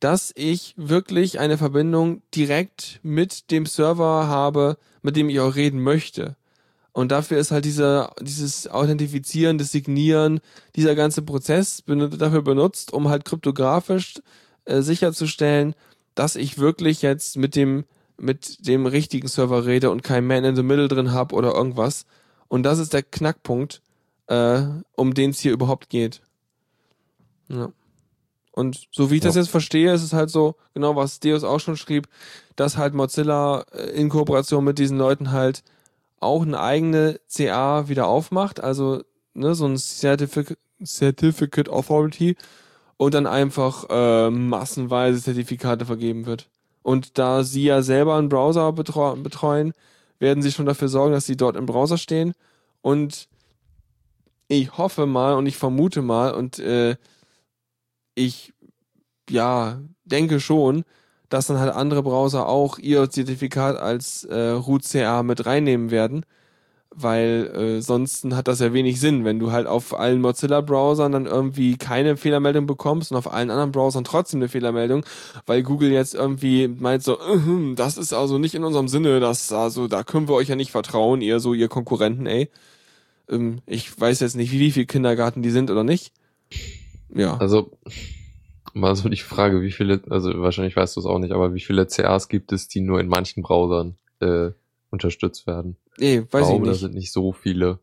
dass ich wirklich eine Verbindung direkt mit dem Server habe, mit dem ich auch reden möchte. Und dafür ist halt dieser, dieses Authentifizieren, das Signieren, dieser ganze Prozess dafür benutzt, um halt kryptografisch äh, sicherzustellen, dass ich wirklich jetzt mit dem mit dem richtigen Server rede und kein Man in the Middle drin habe oder irgendwas. Und das ist der Knackpunkt, äh, um den es hier überhaupt geht. Ja. Und so wie ich ja. das jetzt verstehe, ist es halt so, genau was Deus auch schon schrieb, dass halt Mozilla äh, in Kooperation mit diesen Leuten halt auch eine eigene CA wieder aufmacht, also ne, so ein Certificate, Certificate Authority und dann einfach äh, massenweise Zertifikate vergeben wird. Und da sie ja selber einen Browser betreuen, werden sie schon dafür sorgen, dass sie dort im Browser stehen. Und ich hoffe mal und ich vermute mal und äh, ich ja denke schon, dass dann halt andere Browser auch ihr Zertifikat als äh, Root CA mit reinnehmen werden weil äh, sonst hat das ja wenig Sinn, wenn du halt auf allen Mozilla-Browsern dann irgendwie keine Fehlermeldung bekommst und auf allen anderen Browsern trotzdem eine Fehlermeldung, weil Google jetzt irgendwie meint so, uh, das ist also nicht in unserem Sinne, das also da können wir euch ja nicht vertrauen, ihr so ihr Konkurrenten, ey. Ähm, ich weiß jetzt nicht, wie, wie viel Kindergarten die sind oder nicht. Ja. Also mal so die Frage, wie viele, also wahrscheinlich weißt du es auch nicht, aber wie viele CAs gibt es, die nur in manchen Browsern äh, unterstützt werden? Nee, weiß ich, glaube, ich nicht. Da sind nicht so viele.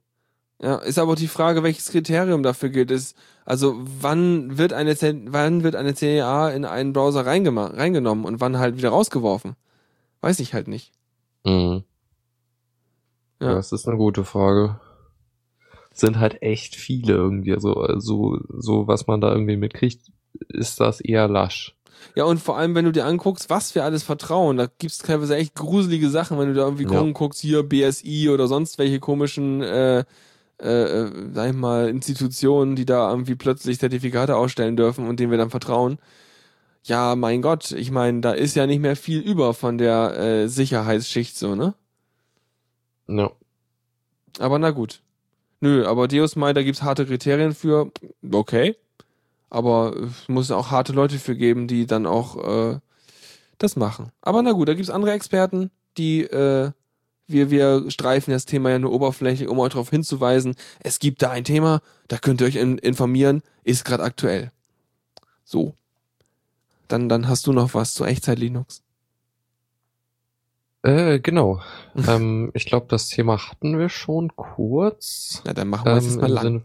Ja, ist aber auch die Frage, welches Kriterium dafür gilt. Ist, also wann wird eine wann wird eine CA in einen Browser reingenommen und wann halt wieder rausgeworfen? Weiß ich halt nicht. Mhm. Ja. Das ist eine gute Frage. Sind halt echt viele irgendwie. Also, so, so was man da irgendwie mitkriegt, ist das eher lasch. Ja, und vor allem, wenn du dir anguckst, was wir alles vertrauen, da gibt's teilweise echt gruselige Sachen, wenn du da irgendwie ja. guckst, hier BSI oder sonst welche komischen, äh, äh, sag ich mal, Institutionen, die da irgendwie plötzlich Zertifikate ausstellen dürfen und denen wir dann vertrauen. Ja, mein Gott, ich meine, da ist ja nicht mehr viel über von der äh, Sicherheitsschicht so, ne? No. Aber na gut. Nö, aber Deus Mai, da gibt's harte Kriterien für. Okay. Aber es muss auch harte Leute für geben, die dann auch äh, das machen. Aber na gut, da gibt's andere Experten, die äh, wir, wir streifen das Thema ja nur oberflächlich, um euch darauf hinzuweisen, es gibt da ein Thema, da könnt ihr euch in, informieren, ist gerade aktuell. So. Dann, dann hast du noch was zu Echtzeit Linux. Äh, genau. ähm, ich glaube, das Thema hatten wir schon kurz. Na, dann machen wir es ähm, jetzt mal lang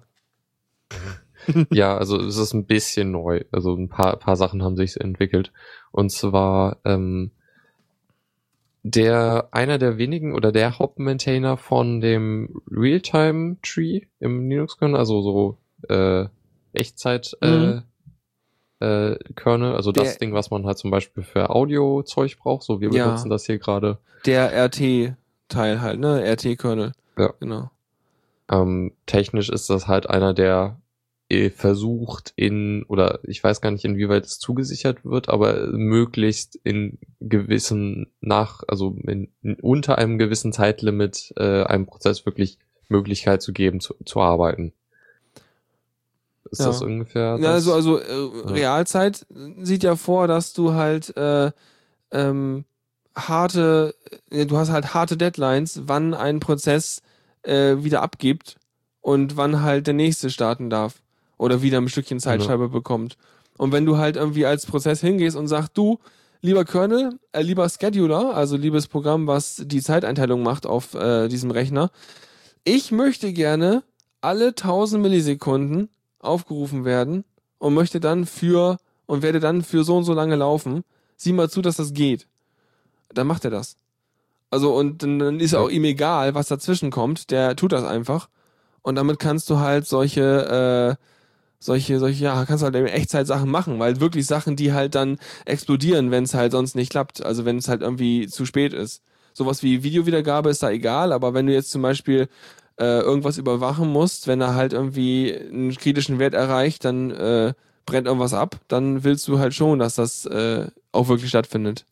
ja, also es ist ein bisschen neu. Also ein paar, paar Sachen haben sich entwickelt. Und zwar ähm, der einer der wenigen oder der Hauptmaintainer von dem Realtime Tree im Linux-Kernel, also so äh, Echtzeit äh, mhm. äh, Kernel, also der, das Ding, was man halt zum Beispiel für Audio-Zeug braucht. So, wir benutzen ja, das hier gerade. Der RT-Teil halt, ne? RT-Kernel. Ja. Genau. Ähm, technisch ist das halt einer der versucht in, oder ich weiß gar nicht, inwieweit es zugesichert wird, aber möglichst in gewissen nach, also in, in unter einem gewissen Zeitlimit äh, einem Prozess wirklich Möglichkeit zu geben, zu, zu arbeiten. Ist Ja. das ungefähr? Ja, das? also, also äh, Realzeit sieht ja vor, dass du halt äh, ähm, harte, äh, du hast halt harte Deadlines, wann ein Prozess äh, wieder abgibt und wann halt der nächste starten darf oder wieder ein Stückchen Zeitscheibe bekommt. Und wenn du halt irgendwie als Prozess hingehst und sagst, du, lieber Kernel, äh, lieber Scheduler, also liebes Programm, was die Zeiteinteilung macht auf äh, diesem Rechner, ich möchte gerne alle 1000 Millisekunden aufgerufen werden und möchte dann für und werde dann für so und so lange laufen. Sieh mal zu, dass das geht. Dann macht er das. Also und dann, ist Ja. auch ihm egal, was dazwischen kommt. Der tut das einfach. Und damit kannst du halt solche, äh, solche, solche, ja, kannst halt in Echtzeit Sachen machen, weil wirklich Sachen, die halt dann explodieren, wenn es halt sonst nicht klappt. Also wenn es halt irgendwie zu spät ist. Sowas wie Videowiedergabe ist da egal, aber wenn du jetzt zum Beispiel äh, irgendwas überwachen musst, wenn er halt irgendwie einen kritischen Wert erreicht, dann äh, brennt irgendwas ab, dann willst du halt schon, dass das äh, auch wirklich stattfindet.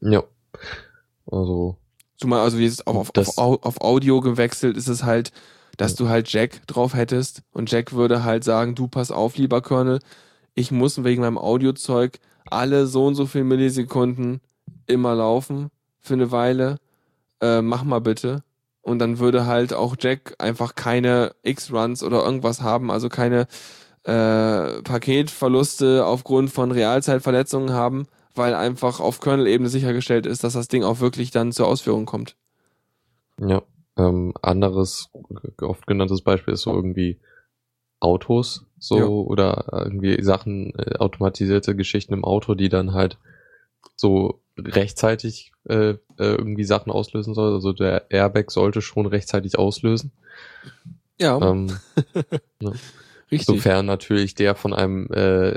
ja. Also, Zumal, also jetzt auf, auf, Das- Au- auf Audio gewechselt ist es halt, dass du halt Jack drauf hättest und Jack würde halt sagen, du pass auf, lieber Colonel, ich muss wegen meinem Audiozeug alle so und so viel Millisekunden immer laufen für eine Weile. Äh, mach mal bitte. Und dann würde halt auch Jack einfach keine X-Runs oder irgendwas haben, also keine äh, Paketverluste aufgrund von Realzeitverletzungen haben, weil einfach auf Kernel-Ebene sichergestellt ist, dass das Ding auch wirklich dann zur Ausführung kommt. ja. Ähm, anderes, oft genanntes Beispiel ist so irgendwie Autos, so, Ja. oder irgendwie Sachen, äh, automatisierte Geschichten im Auto, die dann halt so rechtzeitig äh, äh, irgendwie Sachen auslösen soll. Also der Airbag sollte schon rechtzeitig auslösen. Ja, Ähm, richtig. sofern natürlich der von einem äh,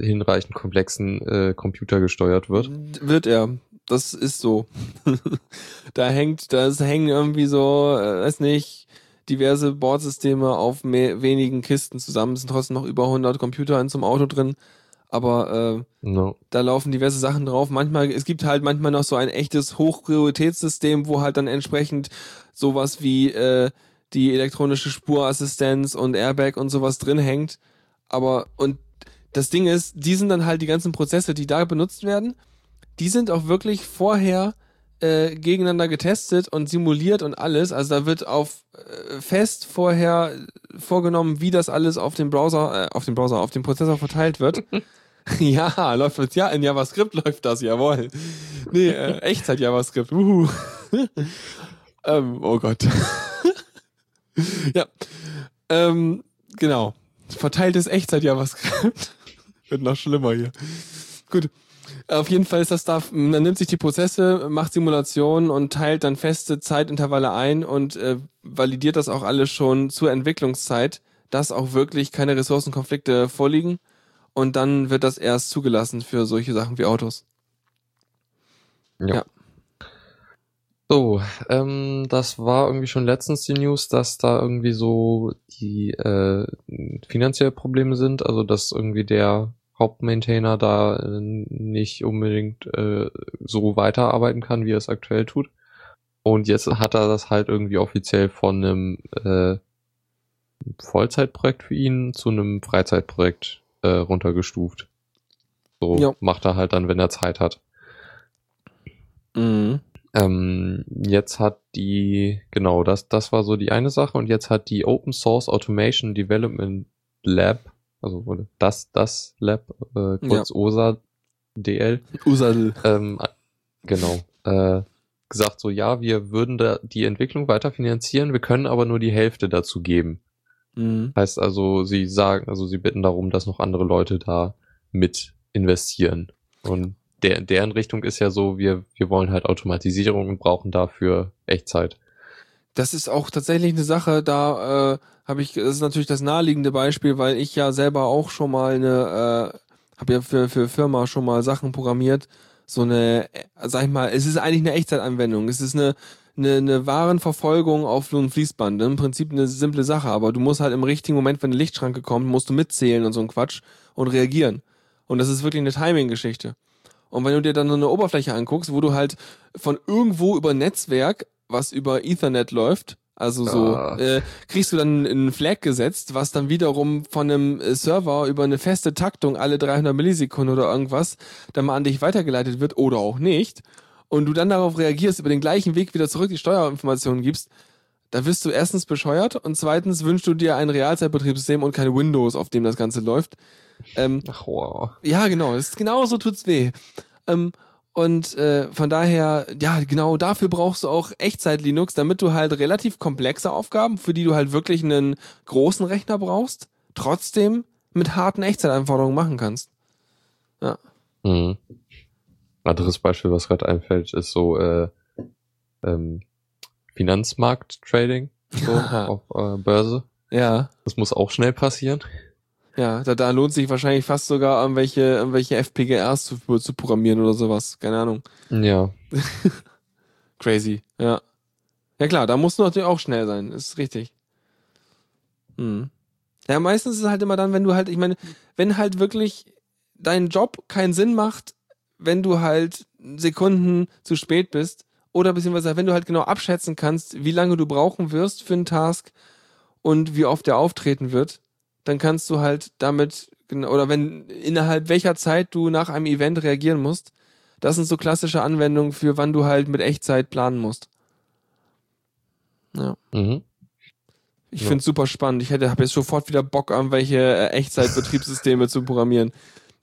hinreichend komplexen äh, Computer gesteuert wird. Wird er. Das ist so. da hängt, das hängen irgendwie so, äh, weiß nicht, diverse Bordsysteme auf mehr, wenigen Kisten zusammen. Es sind trotzdem noch über 100 Computer in zum Auto drin. Aber äh, No. da laufen diverse Sachen drauf. Manchmal, es gibt halt manchmal noch so ein echtes Hochprioritätssystem, wo halt dann entsprechend sowas wie äh, die elektronische Spurassistenz und Airbag und sowas drin hängt. Aber, und das Ding ist, die sind dann halt die ganzen Prozesse, die da benutzt werden, die sind auch wirklich vorher äh, gegeneinander getestet und simuliert und alles. Also da wird auf äh, fest vorher vorgenommen, wie das alles auf dem Browser, äh, auf dem Browser, auf dem Prozessor verteilt wird. ja, läuft das, ja, in JavaScript läuft das, jawohl. Nee, äh, Echtzeit JavaScript. Uhu. ähm, oh Gott. ja. Ähm, genau. Verteiltes Echtzeit JavaScript. Wird noch schlimmer hier. Gut. Auf jeden Fall ist das da, man nimmt sich die Prozesse, macht Simulationen und teilt dann feste Zeitintervalle ein und äh, validiert das auch alles schon zur Entwicklungszeit, dass auch wirklich keine Ressourcenkonflikte vorliegen. Und dann wird das erst zugelassen für solche Sachen wie Autos. Ja. Ja. So, ähm, das war irgendwie schon letztens die News, dass da irgendwie so die äh, finanzielle Probleme sind, also dass irgendwie der Hauptmaintainer da äh, nicht unbedingt äh, so weiterarbeiten kann, wie er es aktuell tut. Und jetzt hat er das halt irgendwie offiziell von einem äh, Vollzeitprojekt für ihn zu einem Freizeitprojekt äh, runtergestuft. So Ja. macht er halt dann, wenn er Zeit hat. Mhm. Ähm, jetzt hat die, genau, das, das war so die eine Sache und jetzt hat die Open Source Automation Development Lab, also oder das, das Lab, äh, kurz OSA DL, Usadel. ähm, genau, äh, gesagt so, ja, wir würden da die Entwicklung weiter finanzieren, wir können aber nur die Hälfte dazu geben. Mhm. Heißt also, sie sagen, also sie bitten darum, dass noch andere Leute da mit investieren. Und der, deren Richtung ist ja so, wir, wir wollen halt Automatisierung und brauchen dafür Echtzeit. Das ist auch tatsächlich eine Sache, da äh, habe ich, das ist natürlich das naheliegende Beispiel, weil ich ja selber auch schon mal eine, äh, habe ja für, für Firma schon mal Sachen programmiert. So eine, äh, sag ich mal, es ist eigentlich eine Echtzeitanwendung. Es ist eine, eine, eine Warenverfolgung auf so einem Fließband. Im Prinzip eine simple Sache, aber du musst halt im richtigen Moment, wenn eine Lichtschranke kommt, musst du mitzählen und so ein Quatsch und reagieren. Und das ist wirklich eine Timing-Geschichte. Und wenn du dir dann so eine Oberfläche anguckst, wo du halt von irgendwo über Netzwerk, was über Ethernet läuft, also so, Ah. äh, kriegst du dann einen Flag gesetzt, was dann wiederum von einem äh, Server über eine feste Taktung alle 300 Millisekunden oder irgendwas dann mal an dich weitergeleitet wird oder auch nicht. Und du dann darauf reagierst, über den gleichen Weg wieder zurück die Steuerinformationen gibst, da wirst du erstens bescheuert und zweitens wünschst du dir ein Realzeitbetriebssystem und keine Windows, auf dem das Ganze läuft. Ähm, Ach, wow. ja, genau, ist genau so tut's weh. Ähm, und äh, von daher, ja, genau dafür brauchst du auch Echtzeit-Linux, damit du halt relativ komplexe Aufgaben, für die du halt wirklich einen großen Rechner brauchst, trotzdem mit harten Echtzeitanforderungen machen kannst. Mhm. Anderes Beispiel, was gerade einfällt, ist so äh, ähm, Finanzmarkt-Trading so, auf äh, Börse. Ja, Das muss auch schnell passieren. Ja, da, da lohnt sich wahrscheinlich fast sogar irgendwelche, irgendwelche FPGAs zu, zu programmieren oder sowas. Keine Ahnung. Ja. Crazy, ja. Ja klar, da musst du natürlich auch schnell sein, ist richtig. Hm. Ja, meistens ist es halt immer dann, wenn du halt, ich meine, wenn halt wirklich dein Job keinen Sinn macht, wenn du halt Sekunden zu spät bist, oder beziehungsweise wenn du halt genau abschätzen kannst, wie lange du brauchen wirst für einen Task und wie oft der auftreten wird, dann kannst du halt damit, oder wenn innerhalb welcher Zeit du nach einem Event reagieren musst, das sind so klassische Anwendungen für wann du halt mit Echtzeit planen musst. Ja. Mhm. Ich Ja. find's super spannend. Ich hätte, habe jetzt sofort wieder Bock an welche äh, Echtzeitbetriebssysteme zu programmieren.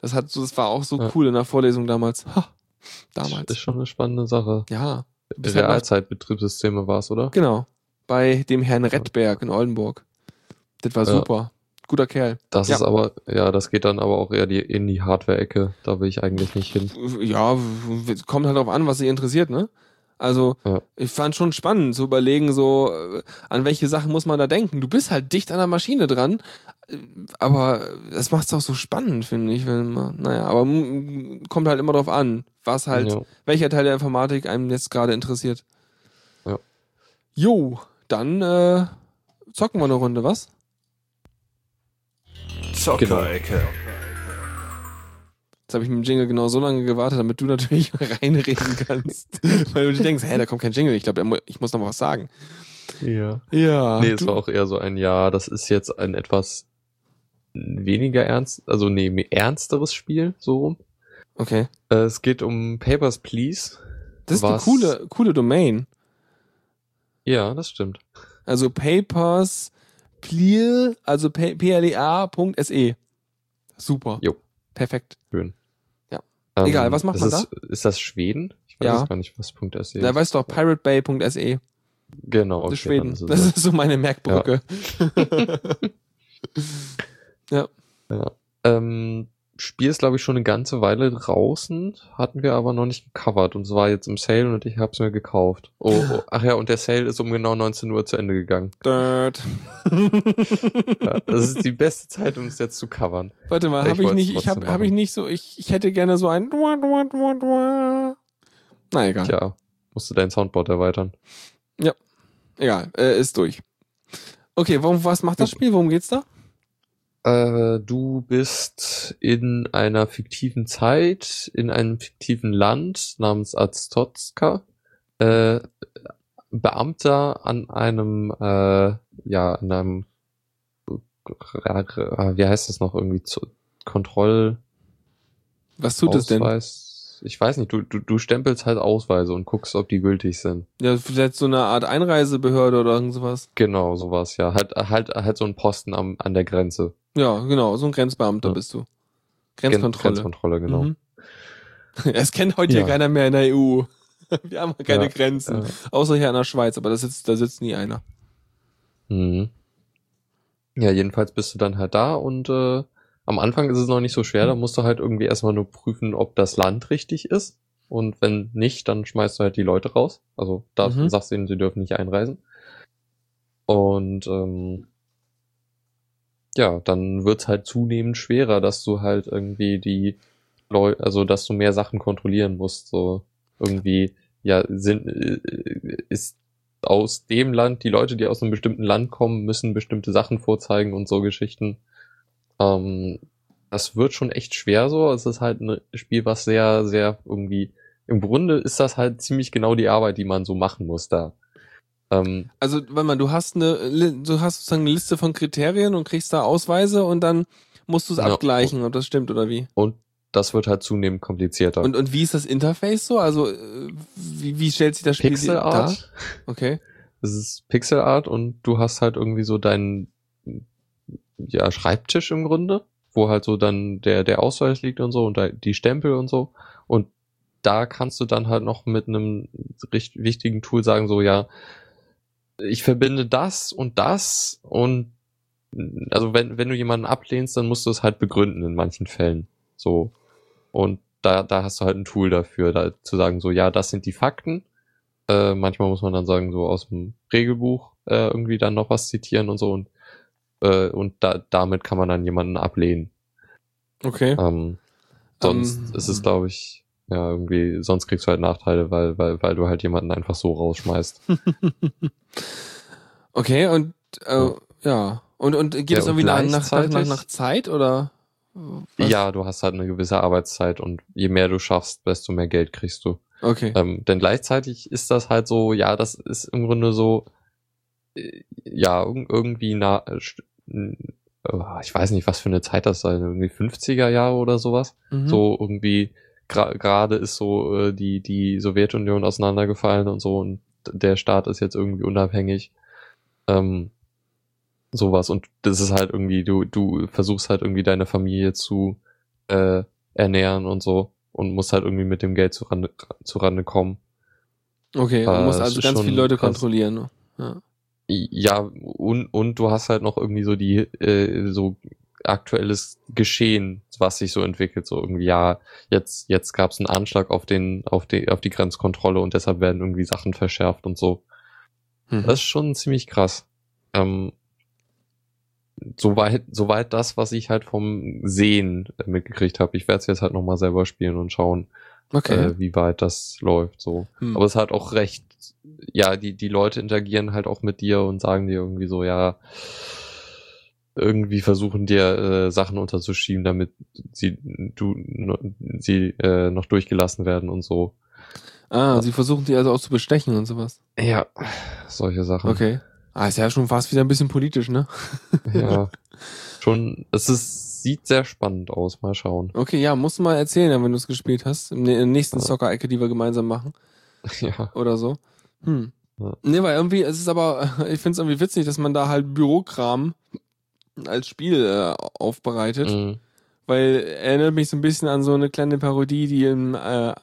Das hat so, das war auch so Ja. cool in der Vorlesung damals. Ha, Ist damals. schon eine spannende Sache. Ja. Realzeitbetriebssysteme war es, oder? Genau. Bei dem Herrn Redberg in Oldenburg. Das war Ja. super. Guter Kerl. Das Ja. ist aber, ja, das geht dann aber auch eher die, in die Hardware-Ecke. Da will ich eigentlich nicht hin. Ja, kommt halt darauf an, was sie interessiert, ne? Also, Ja. ich fand schon spannend zu überlegen, so, äh, an welche Sachen muss man da denken. Du bist halt dicht an der Maschine dran, äh, aber das macht's auch so spannend, finde ich. Wenn man, naja, aber mm, kommt halt immer drauf an, was halt, Ja. welcher Teil der Informatik einem jetzt gerade interessiert. Ja. Jo, dann äh, zocken wir eine Runde, was? Zockerecke. Jetzt habe ich mit dem Jingle genau so lange gewartet, damit du natürlich reinreden kannst. Weil du dir denkst, hä, da kommt kein Jingle. Ich glaube, ich muss noch mal was sagen. Ja. Ja. Nee, es war auch eher so ein Ja, das ist jetzt ein etwas weniger ernst, also nee, ernsteres Spiel, so rum. okay. Äh, es geht um Papers, Please. Das ist Was? eine coole, coole Domain. Ja, das stimmt. Also Papers, Plea, also plea.se. Super. Jo. Perfekt. Schön. Ja. Egal, was macht Ähm, ist man das, Ist das Schweden? Ich weiß Ja. gar nicht, was .se Da weißt du auch piratebay.se. Genau, Das okay, ist Schweden. ist Das das. ist so meine Merkbrücke. Ja. Ähm, Spiel ist, glaube ich, schon eine ganze Weile draußen, hatten wir aber noch nicht gecovert und es war jetzt im Sale und ich habe es mir gekauft. Oh, oh, ach ja, und der Sale ist um genau 19 Uhr zu Ende gegangen. Dirt. Ja, das ist die beste Zeit, um es jetzt zu covern. Warte mal, habe ich nicht, ich habe trotzdem hab ich nicht so, ich, ich hätte gerne so ein. Na egal. Tja, musst du dein Soundboard erweitern. Egal, äh, ist durch. Okay, worum, was macht das Spiel? Worum geht's da? Äh, du bist in einer fiktiven Zeit, in einem fiktiven Land namens Aztotska, äh, Beamter an einem, äh, ja, an einem, äh, wie heißt das noch irgendwie, zu, Kontroll, Was tut es denn? Ich weiß nicht, du, du, du stempelst halt Ausweise und guckst, ob die gültig sind. Ja, vielleicht so eine Art Einreisebehörde oder irgend sowas. Genau, sowas, ja. Halt, halt, halt so ein Posten am, an der Grenze. Ja, genau, so ein Grenzbeamter Ja. bist du. Grenzkontrolle. Grenzkontrolle, genau. Mhm. Es kennt heute Ja. hier keiner mehr in der EU. Wir haben keine Ja, Grenzen. Ja. Außer hier in der Schweiz, aber da sitzt, da sitzt nie einer. Mhm. Ja, jedenfalls bist du dann halt da und äh, am Anfang ist es noch nicht so schwer, da musst du halt irgendwie erstmal nur prüfen, ob das Land richtig ist. Und wenn nicht, dann schmeißt du halt die Leute raus. Also da Mhm. sagst du ihnen, sie dürfen nicht einreisen. Und ähm, ja, dann wird's halt zunehmend schwerer, dass du halt irgendwie die Leute, also dass du mehr Sachen kontrollieren musst. So irgendwie, ja, sind, äh, ist aus dem Land, die Leute, die aus einem bestimmten Land kommen, müssen bestimmte Sachen vorzeigen und so Geschichten. Ähm, das wird schon echt schwer so. Es ist halt ein Spiel, was sehr, sehr irgendwie, im Grunde ist das halt ziemlich genau die Arbeit, die man so machen muss da. Ähm, also, wenn man, du hast eine, du hast sozusagen eine Liste von Kriterien und kriegst da Ausweise und dann musst du es ja, abgleichen, ob das stimmt oder wie. Und das wird halt zunehmend komplizierter. Und, und wie ist das Interface so? Also, äh, wie, wie stellt sich das Spiel Pixel Art. dar? Okay. Es ist Pixel Art und du hast halt irgendwie so deinen, ja, Schreibtisch im Grunde, wo halt so dann der, der Ausweis liegt und so und die Stempel und so. Und da kannst du dann halt noch mit einem richtig wichtigen Tool sagen, so, ja, ich verbinde das und das und also wenn, wenn du jemanden ablehnst, dann musst du es halt begründen in manchen Fällen. So. Und da, da hast du halt ein Tool dafür, da zu sagen, so, ja, das sind die Fakten. Äh, manchmal muss man dann sagen, so aus dem Regelbuch äh, irgendwie dann noch was zitieren und so und, äh, und da, damit kann man dann jemanden ablehnen. Okay. Ähm, sonst um, ist es, glaube ich, ja, irgendwie, sonst kriegst du halt Nachteile, weil, weil, weil du halt jemanden einfach so rausschmeißt. okay, und äh, ja. ja. Und, und geht ja, es irgendwie nach, nach, nach, nach Zeit oder? Was? Ja, du hast halt eine gewisse Arbeitszeit und je mehr du schaffst, desto mehr Geld kriegst du. Okay. Ähm, denn gleichzeitig ist das halt so, ja, das ist im Grunde so, äh, ja, irgendwie na, äh, ich weiß nicht, was für eine Zeit das sei, irgendwie 50er Jahre oder sowas. Mhm. So irgendwie gerade ist so äh, die, die Sowjetunion auseinandergefallen und so und der Staat ist jetzt irgendwie unabhängig. Ähm, sowas. Und das ist halt irgendwie, du, du versuchst halt irgendwie deine Familie zu äh, ernähren und so und musst halt irgendwie mit dem Geld zu Rande, zu Rande kommen. Okay, du äh, musst also ganz viele Leute krass. kontrollieren. Ne? Ja. ja, und, und du hast halt noch irgendwie so die, äh, so aktuelles Geschehen, was sich so entwickelt, so irgendwie, ja, jetzt, jetzt gab es einen Anschlag auf den, auf die, auf die Grenzkontrolle und deshalb werden irgendwie Sachen verschärft und so. Mhm. Das ist schon ziemlich krass. Ähm, soweit, soweit das, was ich halt vom Sehen mitgekriegt habe. Ich werde es jetzt halt nochmal selber spielen und schauen, okay. äh, wie weit das läuft. So. Hm. Aber es hat auch recht, ja, die, die Leute interagieren halt auch mit dir und sagen dir irgendwie so, ja, irgendwie versuchen dir äh, Sachen unterzuschieben, damit sie du sie äh, noch durchgelassen werden und so. Ah, ja. sie versuchen die also auch zu bestechen und sowas. Ja, solche Sachen. Okay. Ah, ist ja schon fast wieder ein bisschen politisch, ne? ja. Schon, es ist, sieht sehr spannend aus. Mal schauen. Okay, ja, musst du mal erzählen, wenn du es gespielt hast. In der nächsten ja. Soccer-Ecke, die wir gemeinsam machen. Ja. Oder so. Hm. Ja. Nee, weil irgendwie, es ist aber, ich finde es irgendwie witzig, dass man da halt Bürokram als Spiel äh, aufbereitet. Mhm. Weil erinnert mich so ein bisschen an so eine kleine Parodie, die im äh,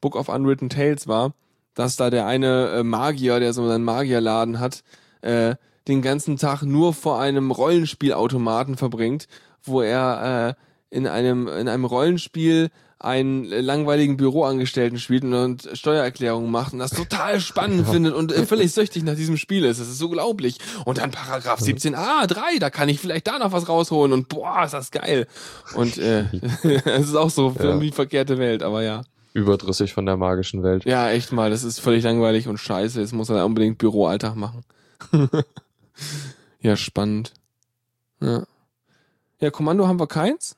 Book of Unwritten Tales war, dass da der eine äh, Magier, der so einen Magierladen hat, äh, den ganzen Tag nur vor einem Rollenspielautomaten verbringt, wo er äh, in einem in einem Rollenspiel einen langweiligen Büroangestellten spielt und Steuererklärungen macht und das total spannend findet und äh, völlig süchtig nach diesem Spiel ist. Das ist unglaublich. Und dann Paragraph 17a, 3, da kann ich vielleicht da noch was rausholen und boah, ist das geil. Und äh, es ist auch so für ja. die verkehrte Welt, aber ja. Überdrüssig von der magischen Welt. Ja, echt mal, das ist völlig langweilig und scheiße. Jetzt muss er unbedingt Büroalltag machen. ja, spannend. Ja. Ja, Kommando haben wir keins.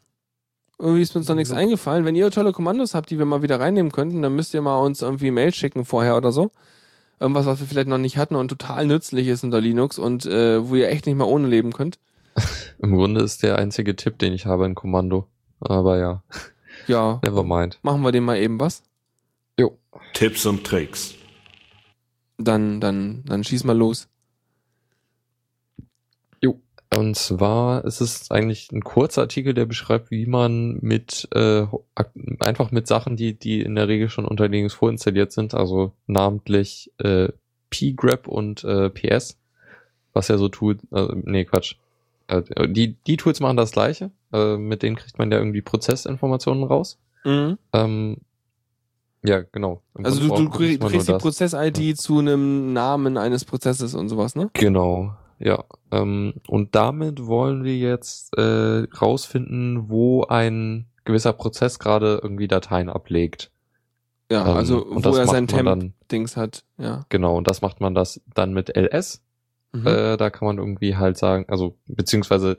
Irgendwie ist mir uns noch nichts eingefallen. Wenn ihr tolle Kommandos habt, die wir mal wieder reinnehmen könnten, dann müsst ihr mal uns irgendwie Mail schicken vorher oder so. Irgendwas, was wir vielleicht noch nicht hatten und total nützlich ist unter Linux und äh, wo ihr echt nicht mehr ohne leben könnt. Im Grunde ist der einzige Tipp, den ich habe, ein Kommando. Aber ja. Ja. Never mind. Machen wir dem mal eben was. Jo. Tipps und Tricks. Dann, dann, dann schieß mal los. Und zwar ist es eigentlich ein kurzer Artikel, der beschreibt, wie man mit äh, einfach mit Sachen, die die in der Regel schon unter Linux vorinstalliert sind, also namentlich äh, pgrep und äh, ps, was ja so tut, äh, nee Quatsch, äh, die die Tools machen das gleiche, äh, mit denen kriegt man ja irgendwie Prozessinformationen raus. Mhm. Ähm, ja, genau. also du, du kriegst die Prozess-ID ja. zu einem Namen eines Prozesses und sowas, ne? Genau. Ja, ähm, und damit wollen wir jetzt äh, rausfinden, wo ein gewisser Prozess gerade irgendwie Dateien ablegt. Ja, Ähm, also wo er sein Temp-Dings hat. Ja. Genau, und das macht man das dann mit LS. Mhm. Äh, da kann man irgendwie halt sagen, also beziehungsweise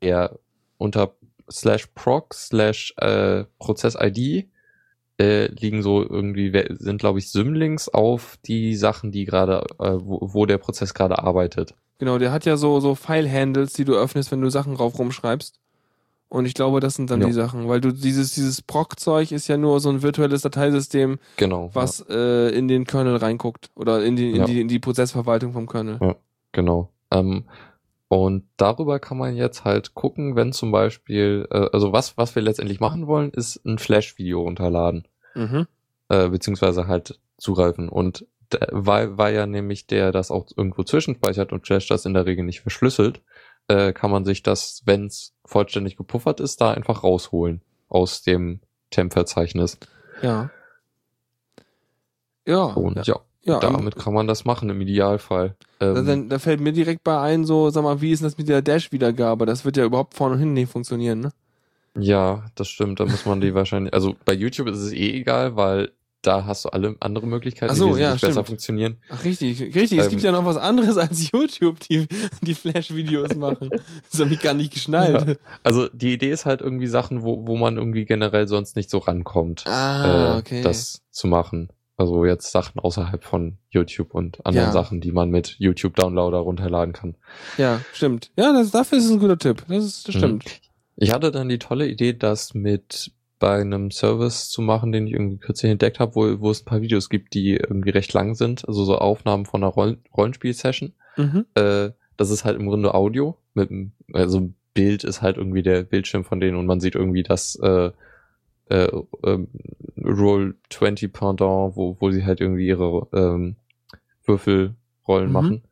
eher unter slash proc slash äh, Prozess-ID äh, liegen so irgendwie, sind glaube ich Symlinks auf die Sachen, die gerade, äh, wo, wo der Prozess gerade arbeitet. Genau, der hat ja so, so File-Handles, die du öffnest, wenn du Sachen rauf rumschreibst. Und ich glaube, das sind dann Ja. die Sachen, weil du dieses, dieses Proc-Zeug ist ja nur so ein virtuelles Dateisystem, Genau. was äh, in den Kernel reinguckt oder in die, in Ja. die, in die Prozessverwaltung vom Kernel. Ja. Genau. Ähm, und darüber kann man jetzt halt gucken, wenn zum Beispiel, äh, also was, was wir letztendlich machen wollen, ist ein Flash-Video runterladen. Mhm. äh, beziehungsweise halt zugreifen. Und weil, weil ja nämlich der das auch irgendwo zwischenspeichert und Flash das in der Regel nicht verschlüsselt, äh, kann man sich das, wenn es vollständig gepuffert ist, da einfach rausholen aus dem Temp-Verzeichnis. Ja. Ja. Und ja. ja, damit kann man das machen im Idealfall. Da, Ähm, dann, da fällt mir direkt bei ein, so, sag mal, wie ist das mit der Dash-Wiedergabe? Das wird ja überhaupt vorne und hinten nicht funktionieren, ne? ja, das stimmt. Da muss man die wahrscheinlich, also bei YouTube ist es eh egal, weil da hast du alle andere Möglichkeiten, Ach so, die ja, besser stimmt. funktionieren. Ach, richtig, richtig. es Ähm. gibt ja noch was anderes als YouTube, die, die Flash-Videos machen. Das habe ich gar nicht geschnallt. Also die Idee ist halt irgendwie Sachen, wo, wo man irgendwie generell sonst nicht so rankommt. Ah, äh, okay. das zu machen. Also jetzt Sachen außerhalb von YouTube und anderen Ja. Sachen, die man mit YouTube Downloader runterladen kann. ja, stimmt. Ja, das, dafür ist es ein guter Tipp. Das, ist, das Mhm. stimmt. Ich hatte dann die tolle Idee, das mit bei einem Service zu machen, den ich irgendwie kürzlich entdeckt habe, wo, wo es ein paar Videos gibt, die irgendwie recht lang sind, also so Aufnahmen von einer Rollen Rollenspiel-Session. Mhm. Äh, das ist halt im Grunde Audio, mit, also Bild ist halt irgendwie der Bildschirm von denen und man sieht irgendwie das äh, äh, ähm, Roll 20 Pendant, wo, wo sie halt irgendwie ihre ähm, Würfelrollen Mhm. machen.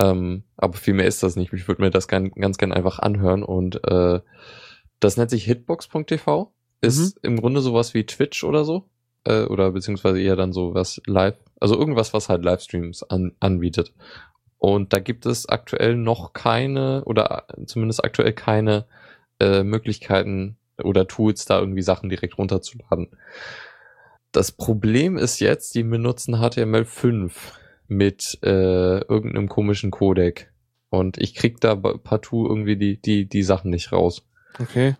Ähm, aber viel mehr ist das nicht. Ich würde mir das gern, ganz gern einfach anhören und äh, das nennt sich hitbox.tv. Ist im Grunde sowas wie Twitch oder so. Äh, oder beziehungsweise eher dann so was live, also irgendwas, was halt Livestreams an, anbietet. Und da gibt es aktuell noch keine, oder zumindest aktuell keine äh, Möglichkeiten oder Tools, da irgendwie Sachen direkt runterzuladen. Das Problem ist jetzt, die benutzen HTML5 mit äh, irgendeinem komischen Codec. Und ich krieg da partout irgendwie die, die, die Sachen nicht raus. Okay.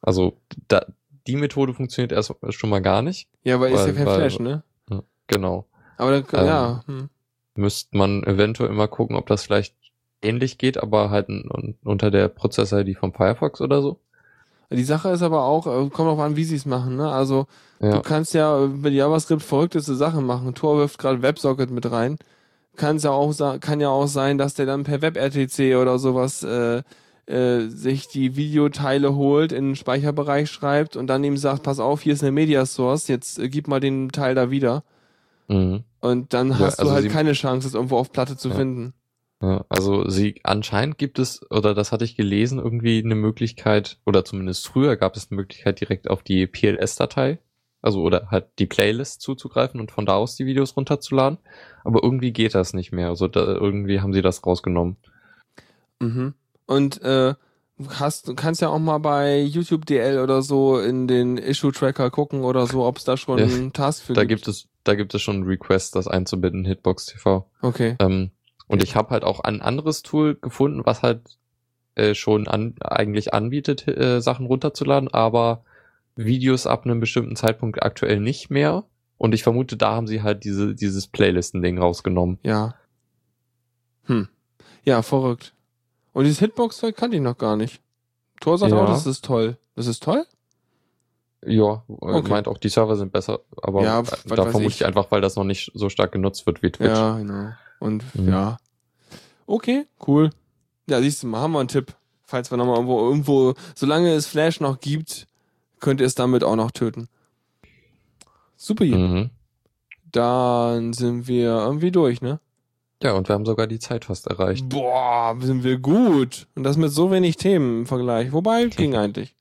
Also da, die Methode funktioniert erst schon mal gar nicht. Ja, weil ist ja Weil- kein weil- Flash, ne? Genau. Aber dann, Ähm, ja. Hm. Müsste man eventuell mal gucken, ob das vielleicht ähnlich geht, aber halt un- un- unter der Prozess-ID vom Firefox oder so. Die Sache ist aber auch, äh, kommt auch an, wie sie es machen, ne? Also, Du Ja, kannst ja mit JavaScript verrückteste Sachen machen. Tor wirft gerade WebSocket mit rein. Kann's ja auch, kann ja auch sein, dass der dann per WebRTC oder sowas äh, äh, sich die Videoteile holt, in den Speicherbereich schreibt und dann ihm sagt, pass auf, hier ist eine Media Source, jetzt äh, gib mal den Teil da wieder. mhm. Und dann Ja, hast also du halt keine Chance, es irgendwo auf Platte zu Ja. finden. ja. Also sie anscheinend gibt es, oder das hatte ich gelesen, irgendwie eine Möglichkeit, oder zumindest früher gab es eine Möglichkeit, direkt auf die PLS-Datei, also oder halt die Playlist zuzugreifen und von da aus die Videos runterzuladen. Aber irgendwie geht das nicht mehr. Also da, irgendwie haben sie das rausgenommen. Mhm. Und äh, hast, du kannst ja auch mal bei YouTube DL oder so in den Issue-Tracker gucken oder so, ob es da schon Ja. einen Task für Da gibt es, da gibt es schon einen Request, das einzubinden, Hitbox TV. Okay. Ähm, und ich habe halt auch ein anderes Tool gefunden, was halt äh, schon an, eigentlich anbietet, äh, Sachen runterzuladen, aber Videos ab einem bestimmten Zeitpunkt aktuell nicht mehr. Und ich vermute, da haben sie halt diese, dieses Playlisten-Ding rausgenommen. Ja. Hm. Ja, verrückt. Und dieses Hitbox-Zeug kannte ich noch gar nicht. Thor sagt Ja. auch, das ist toll. Das ist toll? Ja, Okay. okay. meint auch, die Server sind besser, aber Ja, äh, da vermute ich. ich einfach, weil das noch nicht so stark genutzt wird wie Twitch. Ja, genau. Und Mhm. ja. Okay, cool. Ja, siehst du mal, haben wir einen Tipp. Falls wir nochmal irgendwo, irgendwo, solange es Flash noch gibt, könnt ihr es damit auch noch töten. Super. Mhm. Dann sind wir irgendwie durch, ne? Ja, und wir haben sogar die Zeit fast erreicht. Boah, sind wir gut. Und das mit so wenig Themen im Vergleich. Wobei, ging eigentlich.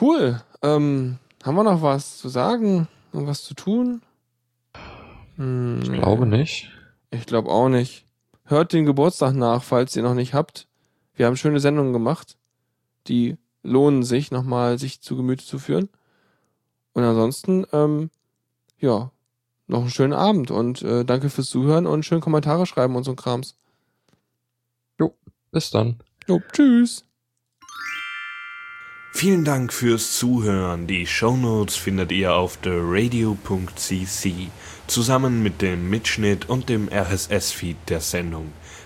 Cool. Ähm, haben wir noch was zu sagen? Irgendwas zu tun? Hm, Ich glaube nicht. Ich glaube auch nicht. Hört den Geburtstag nach, falls ihr noch nicht habt. Wir haben schöne Sendungen gemacht. Die lohnen sich, nochmal sich zu Gemüte zu führen. Und ansonsten, ähm, ja, noch einen schönen Abend und äh, danke fürs Zuhören und schön Kommentare schreiben und so Krams. Jo, bis dann. Jo, tschüss. Vielen Dank fürs Zuhören. Die Shownotes findet ihr auf theradio.cc zusammen mit dem Mitschnitt und dem RSS-Feed der Sendung.